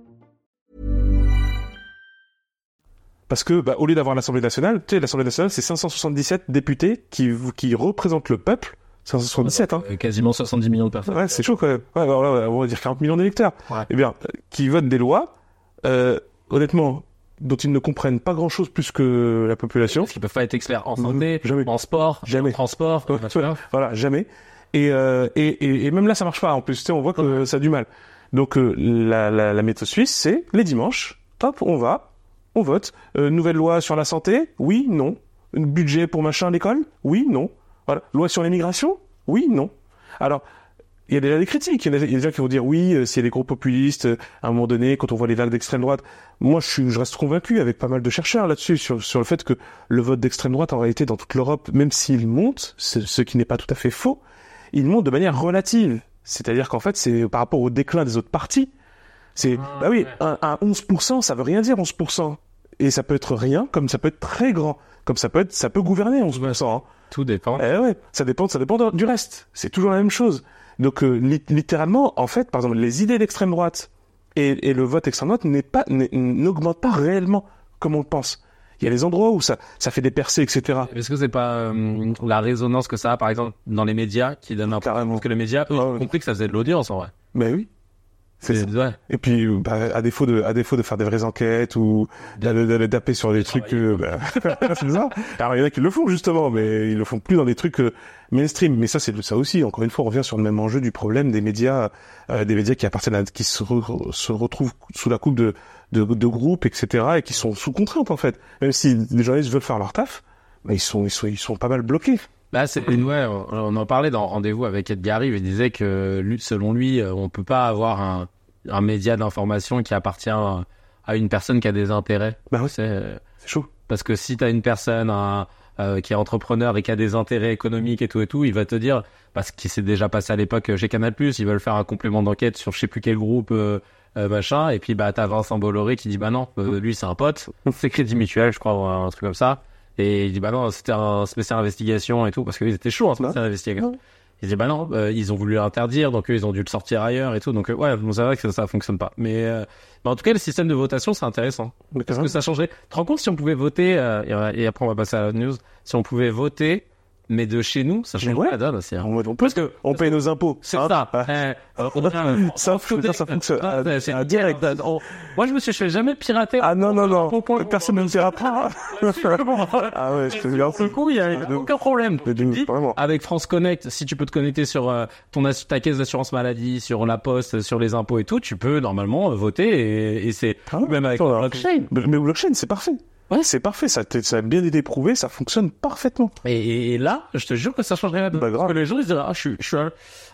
Parce que, bah, au lieu d'avoir l'Assemblée nationale, tu sais, l'Assemblée nationale, c'est 577 députés qui, qui représentent le peuple. 577, hein. Euh, Quasiment 70 millions de personnes. Ouais, c'est chaud quand même. Ouais, alors là, on va dire 40 millions d'électeurs. Ouais. Eh bien, qui votent des lois, euh, honnêtement, dont ils ne comprennent pas grand-chose plus que la population. Parce qu'ils peuvent pas être experts en santé, Jamais. en sport, Jamais. en transport. Ouais, voilà, jamais. Et, euh, et, et, et même là, ça marche pas. En plus, tu sais, on voit que ça a du mal. Donc, euh, la, la, la méthode suisse, c'est les dimanches. Hop, on va, on vote. Euh, nouvelle loi sur la santé? Oui, non. Budget pour machin à l'école? Oui, non. Voilà. Loi sur l'immigration? Oui, non. Alors, il y a déjà des critiques. Il y a des gens qui vont dire oui, euh, s'il y a des gros populistes, euh, à un moment donné, quand on voit les vagues d'extrême droite. Moi, je, reste convaincu avec pas mal de chercheurs là-dessus sur, sur le fait que le vote d'extrême droite, en réalité, dans toute l'Europe, même s'il monte, ce qui n'est pas tout à fait faux, il monte de manière relative. C'est-à-dire qu'en fait, c'est par rapport au déclin des autres partis. C'est, bah oui, un, un 11%, ça veut rien dire 11%. Et ça peut être rien, comme ça peut être très grand. Comme ça peut être, ça peut gouverner 11%. Hein. Tout dépend. Eh ouais, ça dépend, ça dépend de- du reste. C'est toujours la même chose. Donc euh, li- littéralement, en fait, par exemple, les idées d'extrême droite et, et le vote extrême droite n'est pas n'est- n'augmente pas réellement comme on le pense. Il y a des endroits où ça ça fait des percées, etc. Est-ce que c'est pas euh, la résonance que ça a, par exemple, dans les médias, qui donne un Carrément. Parce que les médias, eux, Ah ont ouais. compris que ça faisait de l'audience, en vrai. Mais oui. C'est ça. ouais. Et puis, bah, à défaut de, à défaut de faire des vraies enquêtes ou d'aller taper sur des trucs, euh, bah, c'est ça. Alors, il y en a qui le font justement, mais ils le font plus dans des trucs euh, mainstream. Mais ça, c'est ça aussi. Encore une fois, on revient sur le même enjeu du problème des médias, euh, des médias qui appartiennent à, qui se, re- se retrouvent sous la coupe de, de, de groupes, etc., et qui sont sous contrainte en fait. Même si les journalistes veulent faire leur taf, bah, ils sont, ils sont, ils sont pas mal bloqués. Bah, c'est, ouais, on, en parlait dans Rendez-vous avec Edgar Rive. Il disait que, selon lui, euh, on peut pas avoir un, un média d'information qui appartient à, une personne qui a des intérêts. Bah oui, C'est, euh, c'est chaud. parce que si t'as une personne un, euh, qui est entrepreneur et qui a des intérêts économiques et tout et tout, il va te dire, parce qu'il s'est déjà passé à l'époque chez Canal+, ils veulent faire un complément d'enquête sur je sais plus quel groupe, euh, euh, machin, et puis bah t'as Vincent Bolloré qui dit bah non, euh, lui c'est un pote, c'est Crédit Mutuel, je crois, ou un truc comme ça. Et il dit bah non, c'était un spécial investigation et tout, parce qu'ils étaient chauds en spécial investigation. Il dit bah non, euh, ils ont voulu l'interdire, donc eux ils ont dû le sortir ailleurs et tout. Donc euh, ouais, bon, c'est vrai que ça, ça fonctionne pas. Mais, euh, mais en tout cas, le système de votation c'est intéressant. Parce que ça changerait. Tu te rends compte si on pouvait voter, euh, et, et après on va passer à la news, si on pouvait voter, mais de chez nous, ça changerait ouais. la donne aussi. hein. on, on Parce que on paye nos impôts. c'est hein. ça. Ah. Eh, euh, on a- Ça, dire, ça fonctionne. Ah, Ah, c'est ah, direct. On- Moi, je me suis, je fais jamais pirater. Ah non, non, non. Personne ne me dira pas. ah ouais, je te jure. Pour le coup, il y a de aucun problème. Dis. Avec France Connect, si tu peux te connecter sur euh, ton ta caisse d'assurance maladie, sur la poste, sur les impôts et tout, tu peux normalement euh, voter et, et c'est Ah, même avec blockchain. Mais mais blockchain, c'est parfait. Ouais. C'est parfait, ça, a bien été prouvé, ça fonctionne parfaitement. Et, là, je te jure que ça changerait la donne. Bah, grave. Parce que les gens, ils diraient, ah, je suis, je suis un...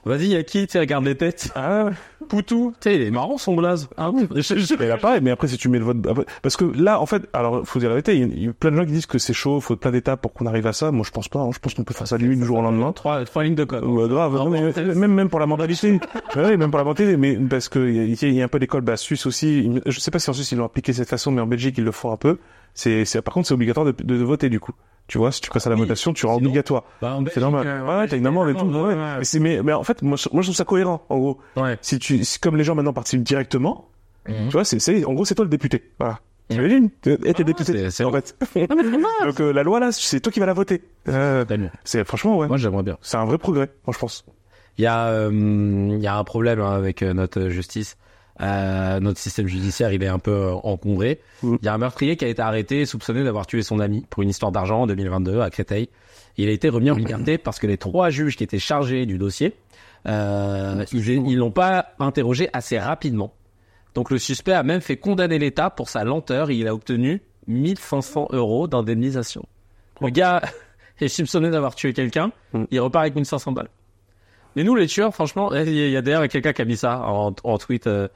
Vas-y, y'a qui? Tu sais, regarde les têtes? Ah ouais. Poutou. Tu sais, il est marrant, son blaze. Ah oui. Je- je- Mais là, pareil, mais après, si tu mets le vote, parce que là, en fait, alors, faut dire la vérité, il y a- il y, a plein de gens qui disent que c'est chaud, faut plein d'étapes pour qu'on arrive à ça. Moi, je pense pas, hein. je pense qu'on peut faire ça du jour au lendemain. Trois, trois lignes de code. Ouais, grave, non, mais, même, même pour la mentalité. ouais, même pour la mentalité, mais parce que il y y, a un peu d'école, bah, Suisse aussi. Je sais pas si en Suisse ils l'ont appliqué de cette façon, mais en Belgique ils le font un peu. C'est, c'est, par contre, c'est obligatoire de, de, de voter, du coup. Tu vois, si tu passes à la Oui, votation, tu rends obligatoire. Bah, C'est normal. euh, ouais, ouais, t'as une amende et tout. ouais, Ouais. Mais c'est, mais, mais en fait, moi, je- moi, je trouve ça cohérent, en gros. Ouais. Si tu, si, comme les gens maintenant participent directement, Mhm. tu vois, c'est, c'est, en gros, c'est toi le député. Voilà. T'imagines? T'es Ah, député. c'est- c'est en fait. Non, mais c'est. Donc, euh, la loi, là, c'est toi qui vas la voter. Euh, c'est, franchement, ouais. Moi, j'aimerais bien. C'est un vrai progrès, moi, je pense. Il y a, euh, il y a un problème hein, avec euh, notre justice. Euh, notre système judiciaire, il est un peu euh, encombré. Il Mm. y a un meurtrier qui a été arrêté, soupçonné d'avoir tué son ami pour une histoire d'argent en 2022 à Créteil. Il a été remis en liberté parce que les trois juges qui étaient chargés du dossier, euh, ils ils l'ont pas interrogé assez rapidement. Donc le suspect a même fait condamner l'État pour sa lenteur et il a obtenu 1500 euros d'indemnisation. Le gars est soupçonné d'avoir tué quelqu'un, il repart avec 1500 balles. Mais nous, les tueurs, franchement, il y a- il d'ailleurs quelqu'un qui a mis ça en, en tweet, euh,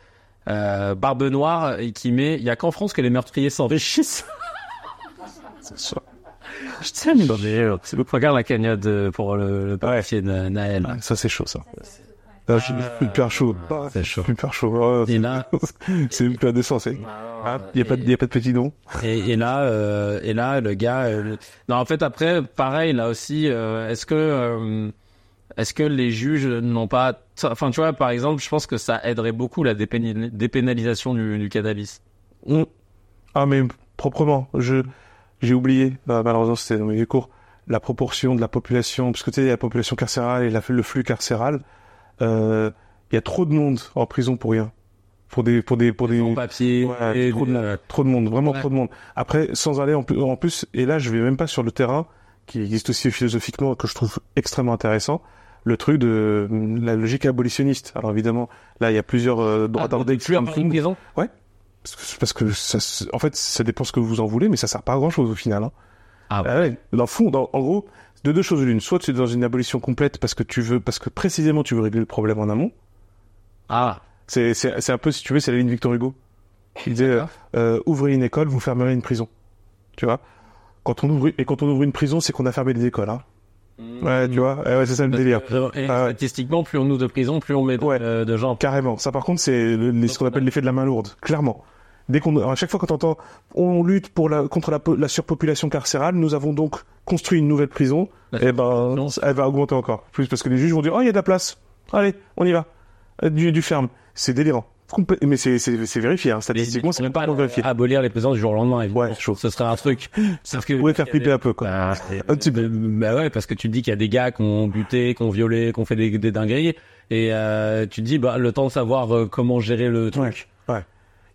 euh, Barbe Noire, et qui met, il y a qu'en France que les meurtriers s'enrichissent. C'est ça. Je t'aime, non, mais, euh, Regarde la cagnotte pour le, le papier de Naël. Ah, ça, c'est chaud, ça. Ah, je suis hyper chaud. Ah, c'est chaud. Hyper chaud. Ouais, Et là, c'est hyper indécent, c'est. Ah, y a pas de, y a pas de petit nom. et, et là, euh, et là, le gars. euh, Non, en fait, après, pareil, là aussi, euh, est-ce que, euh, est-ce que les juges n'ont pas, enfin, tu vois, par exemple, je pense que ça aiderait beaucoup la dépénalisation du, du cannabis. Mm. Ah, mais proprement. Je, j'ai oublié. Ah, malheureusement, c'était dans mes cours. La proportion de la population, parce que tu sais, la population carcérale et la, le flux carcéral. Euh, il y a trop de monde en prison pour rien. Pour des, pour des, pour des, Sans papier. Ouais, et- trop, de monde, trop de monde, vraiment Ouais. trop de monde. Après, sans aller en plus, en plus, et là, je vais même pas sur le terrain, qui existe aussi philosophiquement, que je trouve extrêmement intéressant, le truc de mm, la logique abolitionniste. Alors évidemment, là, il y a plusieurs euh, droits Ah, d'ordre tu as qui une prison parce que, parce que ça, en fait, ça dépend ce que vous en voulez, mais ça sert pas à grand chose au final. Hein. Ah, Ah ouais, dans le fond, dans- en gros, de deux choses l'une. Soit tu es dans une abolition complète parce que tu veux, parce que précisément tu veux régler le problème en amont. Ah, C'est, c'est, c'est un peu, si tu veux, c'est la ligne Victor Hugo. Il disait, euh, euh, ouvrez une école, vous fermerez une prison. Tu vois? Quand on ouvre, et quand on ouvre une prison, c'est qu'on a fermé des écoles, hein. Ouais, tu vois? Ouais, ouais, c'est ça le délire. Euh, et Ah statistiquement, plus on ouvre de prison, plus on met de, Ouais. euh, de gens. Carrément. Ça, par contre, c'est ce qu'on appelle l'effet de la main lourde. Clairement. Dès qu'on, à chaque fois qu'on entend, on lutte pour la, contre la, po- la surpopulation carcérale, nous avons donc construit une nouvelle prison, La et ben, non. elle va augmenter encore. Plus parce que les juges vont dire, oh, il y a de la place. Allez, on y va. Euh, Du, du ferme. C'est délirant. Mais c'est, vérifié, hein. Statistiquement, c'est on pas vérifié. abolir les prisons du jour au lendemain. évidemment. Ouais, chaud. Ce serait un truc. Sauf que. Pouvez faire flipper un peu, quoi. Bah, Un petit peu. bah ouais, parce que tu te dis qu'il y a des gars qui ont buté, qui ont violé, qui ont fait des, des dingueries, et euh, tu te dis bah le temps de savoir euh, comment gérer le truc. Ouais.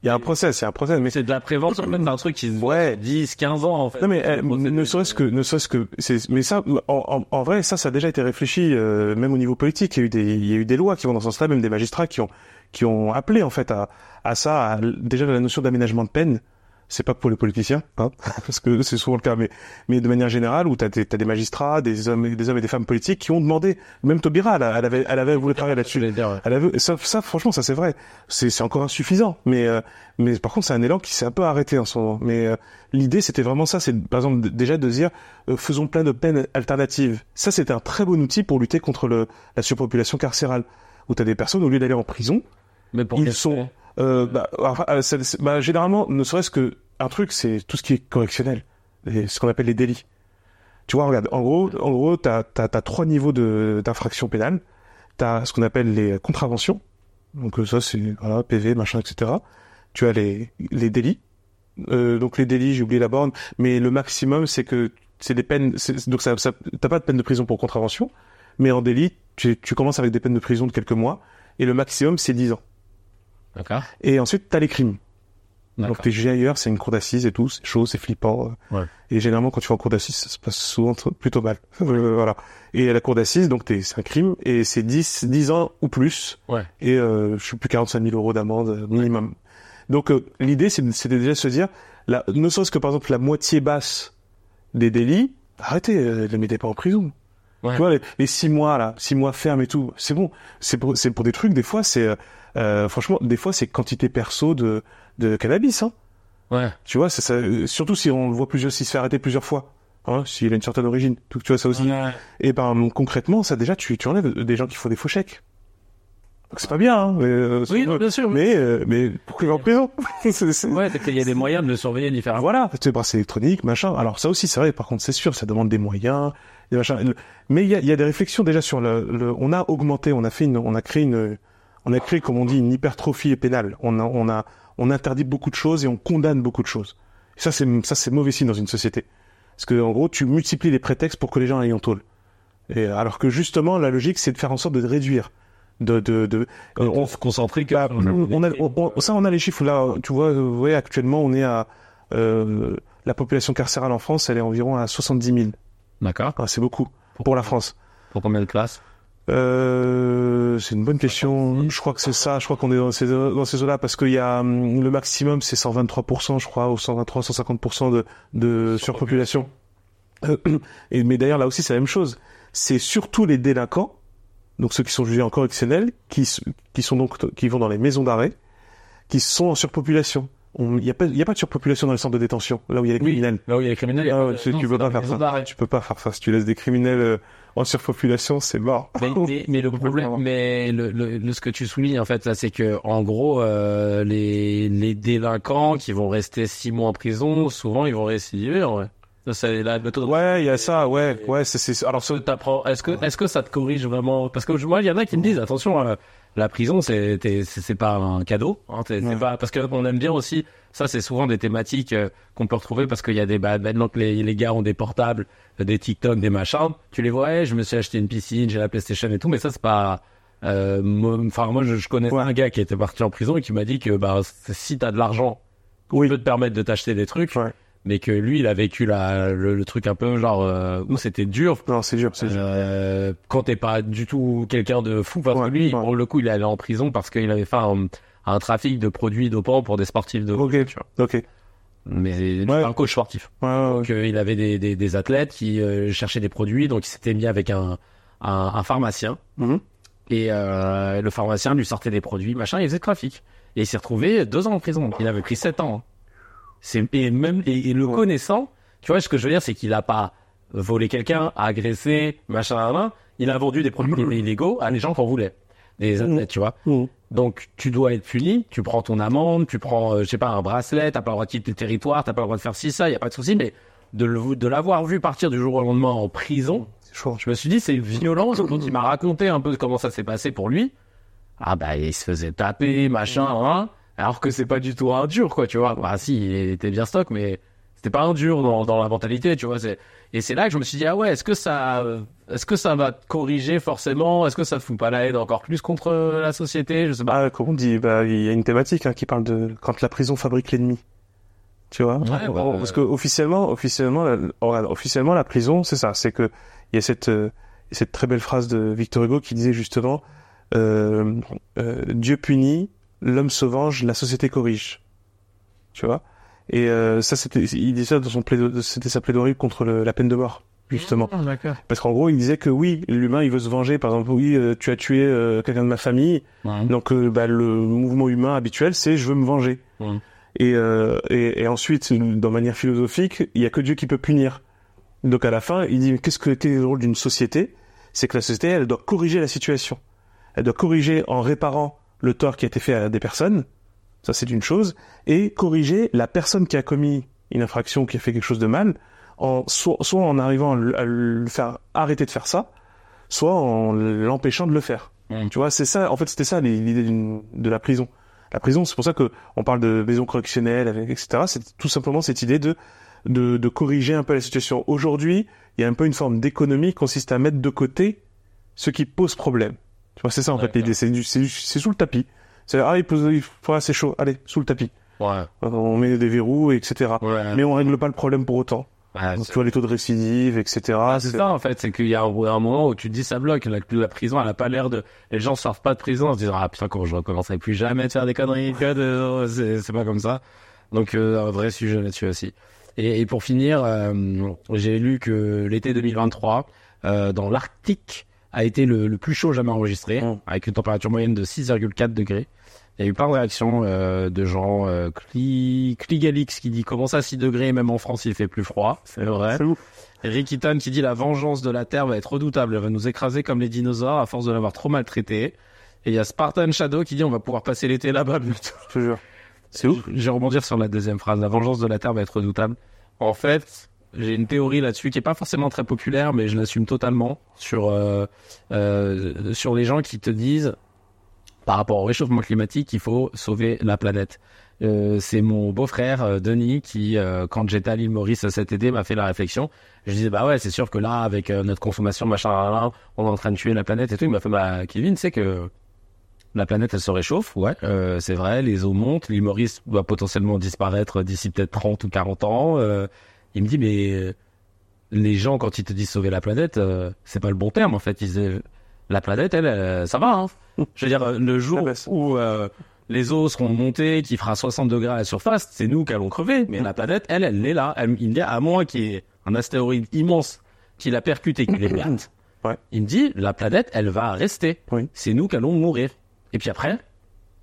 Il y a un process, il y a un process, mais C'est de la prévention, en fait, c'est un truc qui se Ouais. 10, 15 ans en fait. Non mais procédé. ne serait-ce que ne serait-ce que c'est mais ça en, en, en vrai ça ça a déjà été réfléchi euh, même au niveau politique il y a eu des il y a eu des lois qui vont dans ce sens-là même des magistrats qui ont qui ont appelé en fait à à ça à, déjà la notion d'aménagement de peine c'est pas pour les politiciens hein, parce que c'est souvent le cas mais mais de manière générale où t'as des t'as des magistrats des hommes et- des hommes et des femmes politiques qui ont demandé même Taubira elle, avait elle avait voulu Je là-dessus elle avait, ça, ça, franchement, ça c'est vrai. C'est, c'est encore insuffisant. Mais, euh, mais par contre, c'est un élan qui s'est un peu arrêté en ce moment. Mais euh, l'idée, c'était vraiment ça. C'est par exemple déjà de dire, euh, faisons plein de peines alternatives. Ça, c'était un très bon outil pour lutter contre le, la surpopulation carcérale. Où t'as des personnes au lieu d'aller en prison, Mais pour ils sont, euh, bah, enfin, euh, bah, généralement, ne serait-ce que un truc, c'est tout ce qui est correctionnel, et ce qu'on appelle les délits. Tu vois, regarde, en gros, en gros, t'as, t'as, t'as trois niveaux de, d'infraction pénale. T'as ce qu'on appelle les contraventions. Donc euh, ça, c'est voilà, PV, machin, etc. Tu as les, les délits. Euh, donc les délits, j'ai oublié la borne, mais le maximum, c'est que c'est des peines. c'est- donc ça, ça, t'as pas de peine de prison pour contravention, mais en délit, tu, tu commences avec des peines de prison de quelques mois, et le maximum, c'est 10 ans. D'accord. Et ensuite, t'as les crimes. Donc t'es jugé ailleurs, c'est une cour d'assises et tout, c'est chaud, c'est flippant. euh. Ouais. Et généralement, quand tu vas en cour d'assises, ça se passe souvent plutôt mal. Voilà. Et à la cour d'assises, donc t'es- c'est un crime, et c'est 10, 10 ans ou plus. Ouais. Et euh, je suis plus 45 000 euros d'amende euh, minimum. Donc euh, l'idée, c'est- c'était déjà de se dire, la, ne serait-ce que par exemple la moitié basse des délits, arrêtez, euh, ne les mettez pas en prison. Ouais. Tu vois, les, les six mois là, six mois ferme et tout, c'est bon. C'est pour, c'est pour des trucs, des fois, c'est, euh, euh, franchement, des fois, c'est quantité perso de, de cannabis, hein. Ouais. Tu vois, c'est ça, euh, surtout si on le voit plusieurs, s'il se fait arrêter plusieurs fois, hein, s'il a une certaine origine. Tu tu vois ça aussi. Et ben concrètement, ça déjà, tu, tu enlèves des gens qui font des faux chèques. Donc c'est pas bien, hein. Mais, euh, Oui, non, bien sûr. mais, euh, mais pourquoi il va en prison? C'est- c'est- Ouais, c'est qu'il y a des moyens de le surveiller différemment. Voilà, bracelet électronique, machin. Alors ça aussi, c'est vrai. Par contre, c'est sûr, ça demande des moyens, Mais il y a, y a des réflexions déjà sur le, le- On a augmenté, on a fait une, on a créé une, on a créé, comme on dit, une hypertrophie pénale. On a, on a, on interdit beaucoup de choses et on condamne beaucoup de choses. Et ça, c'est, ça, c'est mauvais signe dans une société. Parce que en gros, tu multiplies les prétextes pour que les gens aillent en tôle. Et alors que justement, la logique, c'est de faire en sorte de réduire, de, de, de. euh, on, se concentrer que bah, on a, on- on- ça, on a les chiffres là. Tu vois, euh, ouais, actuellement, on est à euh, la population carcérale en France, elle est environ à 70 000. D'accord. Ah, c'est beaucoup pour la France. Pour combien de classes Euh, c'est une bonne question. Je crois que c'est ça. Je crois qu'on est dans ces, dans ces eaux-là parce qu'il y a hum, le maximum, c'est 123%, je crois, ou 123, 150% de, de surpopulation. Euh, Et, mais d'ailleurs, là aussi, c'est la même chose. C'est surtout les délinquants, donc ceux qui sont jugés en correctionnel, qui, qui sont donc, qui vont dans les maisons d'arrêt, qui sont en surpopulation. Il n'y a, a pas de surpopulation dans les centres de détention, là où il y a les criminels. Là où il y a les criminels, a Ah de- tu, non, tu peux pas faire ça. Tu peux pas faire ça. Si tu laisses des criminels euh, en surpopulation, c'est mort. Mais, mais, mais le problème, mais le, le, le- ce que tu soulignes en fait là, c'est que en gros, euh, les, les délinquants qui vont rester six mois en prison, souvent ils vont récidiver. En vrai. Ça, méthode. Ouais, il y a ça. Ouais, ouais, c'est. Alors, t'apprends- Est-ce que est-ce que ça te corrige vraiment? Parce que moi, il y en a qui me disent attention, euh, la prison c'est c'est pas un cadeau. Hein, Ouais. pas parce que on aime bien aussi. Ça, c'est souvent des thématiques euh, qu'on peut retrouver parce qu'il y a des bah, maintenant que les, les gars ont des portables, euh, des TikTok, des machins. Tu les vois, hey, je me suis acheté une piscine, j'ai la PlayStation et tout, mais ça c'est pas. euh, Enfin, moi, je, je connais Ouais. un gars qui était parti en prison et qui m'a dit que bah si t'as de l'argent, Oui. tu peux te permettre de t'acheter des trucs. Ouais. Mais que lui, il a vécu la, le, le truc un peu genre euh, où c'était dur non, c'est dur, c'est dur. euh, quand t'es pas du tout quelqu'un de fou, parce Ouais, que lui, ouais. pour le coup, il est allé en prison parce qu'il avait fait un, un trafic de produits dopants pour des sportifs de Ok. tu vois. Ok. Mais Ouais. un coach sportif. ouais, ouais. Donc euh, il avait des, des, des athlètes qui euh, cherchaient des produits, donc il s'était mis avec un, un, un pharmacien. Mhm. Et euh, le pharmacien lui sortait des produits, machin, il faisait le trafic. Et il s'est retrouvé deux ans en prison. Il avait pris sept ans. hein. C'est et même et, et le connaissant, tu vois ce que je veux dire, c'est qu'il a pas volé quelqu'un, agressé, machin, machin. Il a vendu des produits illégaux à des gens qu'on voulait, des athlètes, tu vois. Mhm. Donc tu dois être puni, tu prends ton amende, tu prends, euh, je sais pas, un bracelet, t'as pas le droit de quitter le territoire, t'as pas le droit de faire ci, ça, y a pas de souci, mais de, le- de l'avoir vu partir du jour au lendemain en prison, C'est chaud. je me suis dit c'est violent, quand il m'a raconté un peu comment ça s'est passé pour lui. Ah bah il se faisait taper, machin, hein, alors que c'est pas du tout un dur, quoi, tu vois. Bah si, il était bien stock, mais c'était pas un dur dans, dans la mentalité, tu vois. Et c'est là que je me suis dit ah ouais, est-ce que ça, euh, est-ce que ça va te corriger forcément? Est-ce que ça te fout pas la haine encore plus contre euh, la société? Je sais pas. Ah, comme on dit, bah, il y a une thématique hein, qui parle de quand la prison fabrique l'ennemi. Tu vois? Ouais, bah, Parce que officiellement, officiellement, la, oh, officiellement, la prison, c'est ça. C'est que il y a cette euh, cette très belle phrase de Victor Hugo qui disait justement euh, euh, Dieu punit, l'homme se venge, la société corrige. Tu vois? Et euh, ça, c'était, il disait ça dans son plaido- c'était sa plaidoirie contre le- la peine de mort, justement. d'accord. Parce qu'en gros, il disait que oui, l'humain, il veut se venger. Par exemple, oui, euh, tu as tué euh, quelqu'un de ma famille. Donc, euh, bah, le mouvement humain habituel, c'est je veux me venger. Et, euh, et, et ensuite, dans manière philosophique, il y a que Dieu qui peut punir. Donc, à la fin, il dit qu'est-ce que est le rôle d'une société? C'est que la société, elle doit corriger la situation. Elle doit corriger en réparant le tort qui a été fait à des personnes. Ça, c'est une chose. Et corriger la personne qui a commis une infraction, qui a fait quelque chose de mal, en, soit, soit en arrivant à le, faire arrêter de faire ça, soit en l'empêchant de le faire. Mm. Tu vois, c'est ça. En fait, c'était ça l'idée de la prison. La prison, c'est pour ça que on parle de maison correctionnelle, etc. C'est tout simplement cette idée de, de de corriger un peu la situation. Aujourd'hui, il y a un peu une forme d'économie qui consiste à mettre de côté ce qui pose problème. Tu vois, c'est ça en fait l'idée. C'est du- c'est du- c'est sous le tapis. C'est ah il il- c'est chaud. Allez, sous le tapis. Ouais. On met des verrous, etc. Ouais. Mais on règle pas le problème pour autant. Ouais, Donc, tu vois les taux de récidive, etc. Ah, c'est ça en fait, c'est qu'il y a un, un moment où tu te dis ça bloque, la, la prison elle a pas l'air de... Les gens sortent pas de prison en se disant ah putain quand je recommencerai plus jamais de faire des conneries, de... c'est c'est pas comme ça. Donc euh, un vrai sujet là-dessus aussi. Et, et pour finir, euh, j'ai lu que l'été 2023, euh, dans l'Arctique, a été le, le plus chaud jamais enregistré, Mm. avec une température moyenne de 6,4 degrés. Il y a eu plein de réactions euh, de gens. Euh, Cli- Cligalix qui dit comment ça 6 degrés, même en France il fait plus froid. C'est vrai. Eaton qui dit la vengeance de la Terre va être redoutable, elle va nous écraser comme les dinosaures à force de l'avoir trop maltraité. Et il y a Spartan Shadow qui dit on va pouvoir passer l'été là-bas bientôt. Je te jure. C'est ouf. Je vais rebondir sur la deuxième phrase. La vengeance de la Terre va être redoutable. En fait, j'ai une théorie là-dessus qui est pas forcément très populaire, mais je l'assume totalement sur euh, euh, sur les gens qui te disent par rapport au réchauffement climatique, il faut sauver la planète. Euh, c'est mon beau-frère euh, Denis qui, euh, quand j'étais à l'île Maurice cet été, m'a fait la réflexion. Je disais bah ouais, c'est sûr que là, avec euh, notre consommation, machin, on est en train de tuer la planète et tout. Il m'a fait bah Kevin, c'est que la planète elle se réchauffe, ouais, euh, c'est vrai, les eaux montent, l'île Maurice doit potentiellement disparaître d'ici peut-être 30 ou 40 ans. Il me dit mais euh, les gens quand ils te disent sauver la planète, euh, c'est pas le bon terme en fait. Ils disent, la planète, elle, euh, ça va. Hein. Je veux dire, le jour Ça baisse. où euh, les eaux seront montées, qui fera 60 degrés à la surface, c'est nous qui allons crever. Mais la planète, elle, elle est là. Elle, il y a à moins qu'il y ait un astéroïde immense qui la percute et qui l'éclate. Ouais. Il me dit, la planète, elle va rester. Oui. C'est nous qui allons mourir. Et puis après,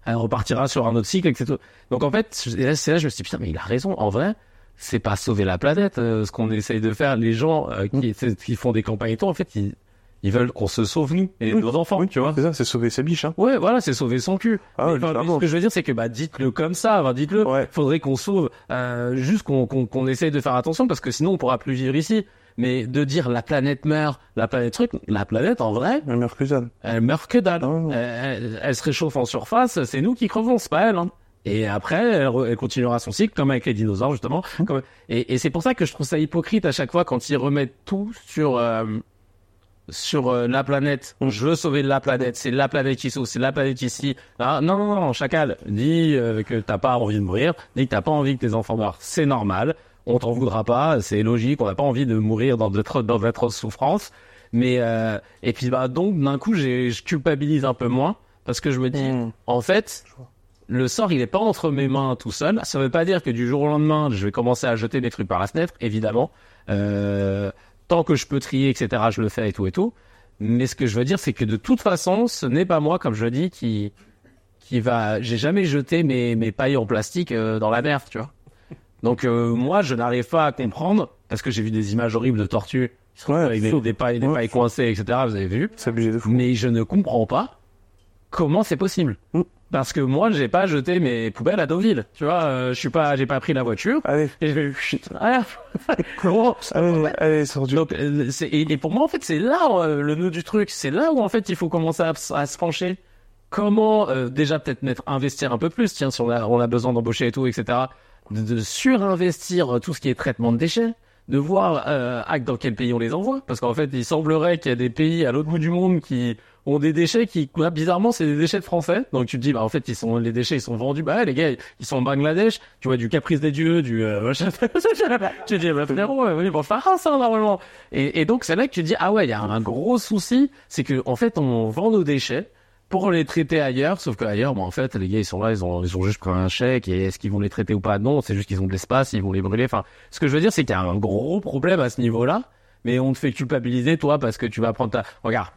elle repartira sur un autre cycle, etc. Donc en fait, c'est là, là, je me suis dit, putain, mais il a raison. En vrai, c'est pas sauver la planète, euh, ce qu'on essaye de faire. Les gens euh, qui, qui font des campagnes et tout, en fait, ils, ils veulent qu'on se sauve nous et Oui. nos enfants, Oui, tu vois. C'est ça, c'est sauver sa biche, hein. Ouais, voilà, c'est sauver son cul. Ah, Mais, enfin, ce que je veux dire, c'est que bah dites-le comme ça. Enfin, dites-le. Ouais. Faudrait qu'on sauve, euh, juste qu'on qu'on qu'on essaye de faire attention parce que sinon on pourra plus vivre ici. Mais de dire la planète meurt, la planète truc, la planète en vrai, La meilleure que dalle. elle meurt que dalle. Ah. Elle, elle- elle se réchauffe en surface, c'est nous qui crevons, c'est pas elle. Hein. Et après, elle, elle continuera son cycle comme avec les dinosaures justement. Comme- Et, et c'est pour ça que je trouve ça hypocrite à chaque fois quand ils remettent tout sur euh, sur euh, la planète. Mmh. Je veux sauver la planète. C'est la planète qui sauve. C'est la planète ici. Ah, non, non, non, chacal. Dis euh, que t'as pas envie de mourir. Dis que t'as pas envie que tes enfants meurent. C'est normal. On t'en voudra pas. C'est logique. On n'a pas envie de mourir dans d'atroces dans d'atroces souffrances. Mais euh, et puis bah donc d'un coup j'ai je culpabilise un peu moins parce que je me dis Mmh. en fait le sort il est pas entre mes mains tout seul. Ça veut pas dire que du jour au lendemain je vais commencer à jeter des trucs par la fenêtre évidemment. Euh, tant que je peux trier etc je le fais et tout et tout. Mais ce que je veux dire c'est que de toute façon ce n'est pas moi comme je le dis qui qui va j'ai jamais jeté mes mes pailles en plastique euh, dans la mer tu vois. Donc euh, moi je n'arrive pas à comprendre parce que j'ai vu des images horribles de tortues Ouais, avec des, pailles des Ouais. pailles coincées etc vous avez vu C'est abusé de fou. mais je ne comprends pas comment c'est possible. Mm. Parce que moi, j'ai pas jeté mes poubelles à Deauville. Tu vois, euh, je suis pas, j'ai pas pris la voiture. Allez, Et je vais, ah, comment allez, allez, sors du... Donc, euh, et pour moi, en fait, c'est là euh, le nœud du truc. C'est là où, en fait, il faut commencer à, à se pencher. Comment, euh, déjà, peut-être mettre, investir un peu plus. Tiens, si on a, on a besoin d'embaucher et tout, etc. De, de surinvestir euh, tout ce qui est traitement de déchets. De voir euh, dans quel pays on les envoie. Parce qu'en fait, il semblerait qu'il y a des pays à l'autre bout du monde qui ont des déchets qui, ouais, bizarrement, c'est des déchets de français. Donc tu te dis, bah en fait, ils sont les déchets, ils sont vendus. Bah les gars, ils sont au Bangladesh. Tu vois du Caprice des dieux, du. Euh, tu te dis, bah frérot, euh, oui, bon, ah, ça normalement. Et, et donc c'est là que tu te dis, ah ouais, il y a un gros souci, c'est que en fait, on vend nos déchets pour les traiter ailleurs, sauf qu'ailleurs, bon, en fait, les gars, ils sont là, ils ont, ils ont juste pris un chèque, et est-ce qu'ils vont les traiter ou pas? Non, c'est juste qu'ils ont de l'espace, ils vont les brûler. Enfin, ce que je veux dire, c'est qu'il y a un gros problème à ce niveau-là, mais on te fait culpabiliser, toi, parce que tu vas prendre ta... Regarde,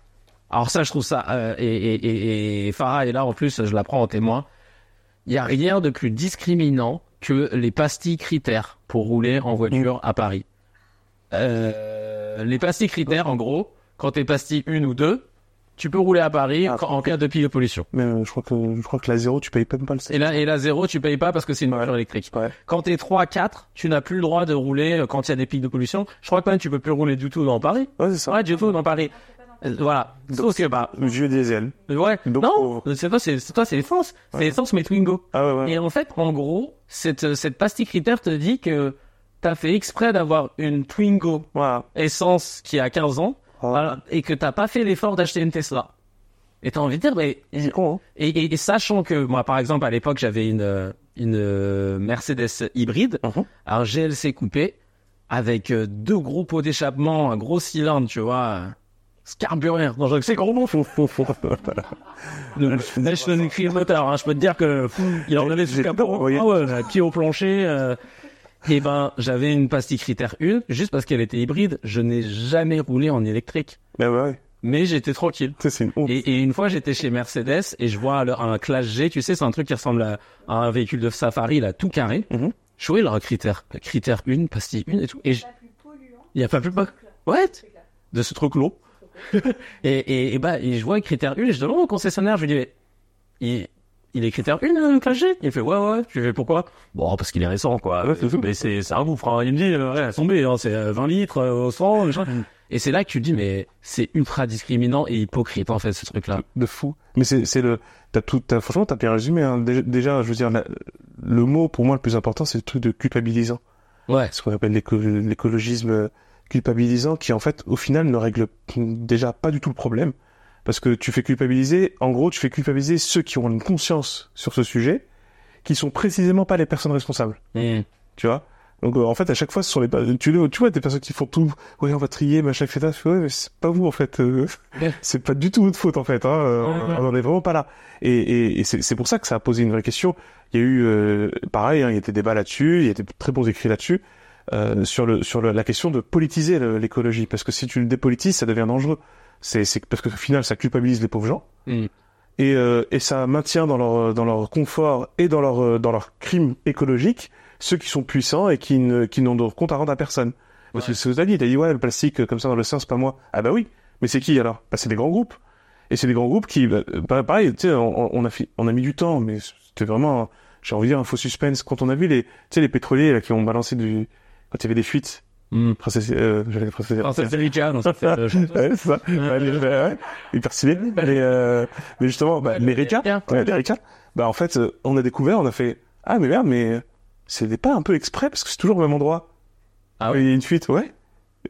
alors ça, je trouve ça... euh, et, et, et, et Farah est là, en plus, je la prends en témoin. Il y a rien de plus discriminant que les pastilles critères pour rouler en voiture à Paris. Euh, les pastilles critères, en gros, quand t'es pastille une ou deux, tu peux rouler à Paris Ah, en- cas de pile de pollution. Mais euh, je crois que je crois que la zéro, tu payes même pas le Et là, et la zéro, tu payes pas parce que c'est une voiture électrique. Ouais. Quand t'es 3, 4, tu n'as plus le droit de rouler euh, quand il y a des pics de pollution. Je crois que même tu peux plus rouler du tout dans Paris. Ouais, c'est ça. Ouais, du tout dans Paris. Euh, Voilà. Sauf que, bah, Vieux diesel. ouais. Donc, non, c'est toi, c'est, c'est toi, c'est l'essence. C'est Ouais. l'essence, mais Twingo. Ah ouais, ouais. Et en fait, en gros, cette, cette pastille critère te dit que t'as fait exprès d'avoir une Twingo Voilà. essence qui a 15 ans. Voilà, et que t'as pas fait l'effort d'acheter une Tesla. Et t'as envie de dire, mais, C'est con, hein. et, et, et sachant que moi, par exemple, à l'époque, j'avais une, euh, une euh, Mercedes hybride, un GLC coupé. avec euh, deux gros pots d'échappement, un gros cylindre, tu vois. Carburant, non, je- c'est gros bon, faut, faut, faut. Le National Electric Motor, hein, je peux te dire que il en avait sous le capot. voyez. Ah ouais, là, pied au plancher. euh. Et ben, j'avais une pastille critère 1, juste parce qu'elle était hybride. Je n'ai jamais roulé en électrique, Ben ouais, mais j'étais tranquille. c'est une honte. Et, et une fois, j'étais chez Mercedes et je vois le- un Classe G, tu sais, c'est un truc qui ressemble à, à un véhicule de safari, là, tout carré. Mhm. Je voyais leur critère, critère 1, pastille 1 et tout. Et il y a pas plus pas. Ouais. De ce truc long. et, et, et bah, et je vois critère 1 et je demande au concessionnaire, je lui dis, mais, il, est critère 1, euh, Classe G? Il fait, ouais, ouais. Je fais, pourquoi? Bon, parce qu'il est récent, quoi. Ouais, mais c'est, c'est un gouffre, hein. Il me dit, euh, ouais, tomber, hein, c'est euh, 20 litres euh, au 100, machin. Et c'est là que tu te dis, mais c'est ultra discriminant et hypocrite, en fait, ce truc-là. de fou. Mais c'est c'est le t'as tout t'as, franchement t'as bien résumé hein. déjà, je veux dire la- le mot pour moi le plus important c'est le truc de culpabilisant. Ouais. Ce qu'on appelle l'éco- l'écologisme euh, culpabilisant qui en fait au final ne règle déjà pas du tout le problème parce que tu fais culpabiliser en gros tu fais culpabiliser ceux qui ont une conscience sur ce sujet qui sont précisément pas les personnes responsables. Mmh. tu vois? Donc euh, en fait à chaque fois ce sont les tu, tu vois des personnes qui font tout. Ouais on va trier machin etc ouais mais c'est pas vous en fait. Euh, c'est pas du tout votre faute en fait hein, euh, ouais. on en est vraiment pas là. Et, et, et c'est pour ça que ça a posé une vraie question. Il y a eu euh, pareil hein, il y a des débats là-dessus il y a des très bons écrits là-dessus sur le sur le- la question de politiser l'écologie. Parce que si tu le dépolitises ça devient dangereux c'est parce que au final ça culpabilise les pauvres gens Mm. et, euh, et ça maintient dans leur dans leur confort et dans leur euh, dans leur crime écologique ceux qui sont puissants et qui ne qui n'ont de compte à rendre à personne. C'est ce que t'as dit, t'as dit ouais le plastique euh, comme ça dans l'océan c'est pas moi. Ah bah oui, mais c'est qui alors? Bah c'est des grands groupes. Et c'est des grands groupes qui, bah, bah, pareil, tu sais, on, on a fi- on a mis du temps, mais c'était vraiment, j'ai envie de dire un faux suspense quand on a vu les, tu sais les pétroliers là, qui ont balancé du, quand il y avait des fuites. Mm. Princesse, euh, j'allais dire princesse. Princesse Erika, non, ça fait, euh. Ouais, c'est ça. Ouais, les- ouais, hyper stylé. Mais, euh, mais justement, bah, les Rika, Bien. ouais, bah, en fait, euh, on a découvert, on a fait, ah, mais merde, mais c'est pas un peu exprès parce que c'est toujours au même endroit. Ah Il y a une fuite, ouais.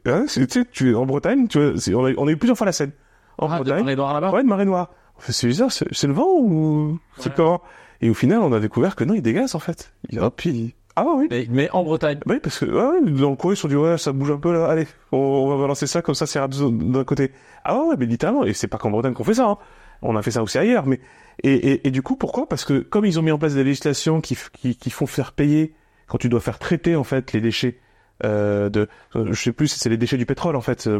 Ouais, c'est- tu sais, tu es en Bretagne, tu vois, c'est- on, a, on a eu plusieurs fois la scène. En Ah, de Bretagne. Marée Noire là-bas Ouais, de marée noire. C'est bizarre, c'est c'est le vent ou c'est comment? Et au final, on a découvert que non, il dégaze, en fait. Il, hop, il, ah, oui. mais, mais en Bretagne. Oui, parce que ouais, ouais, dans le coin, ils se sont dit, ouais, ça bouge un peu là, allez, on, on va balancer ça, comme ça, c'est rapide d'un côté. Ah ouais, mais littéralement, et c'est pas qu'en Bretagne qu'on fait ça, hein. on a fait ça aussi ailleurs, mais... Et, et, et du coup, pourquoi? Parce que comme ils ont mis en place des législations qui, qui, qui font faire payer, quand tu dois faire traiter, en fait, les déchets, euh, de... euh, Je sais plus, c'est les déchets du pétrole, en fait, euh,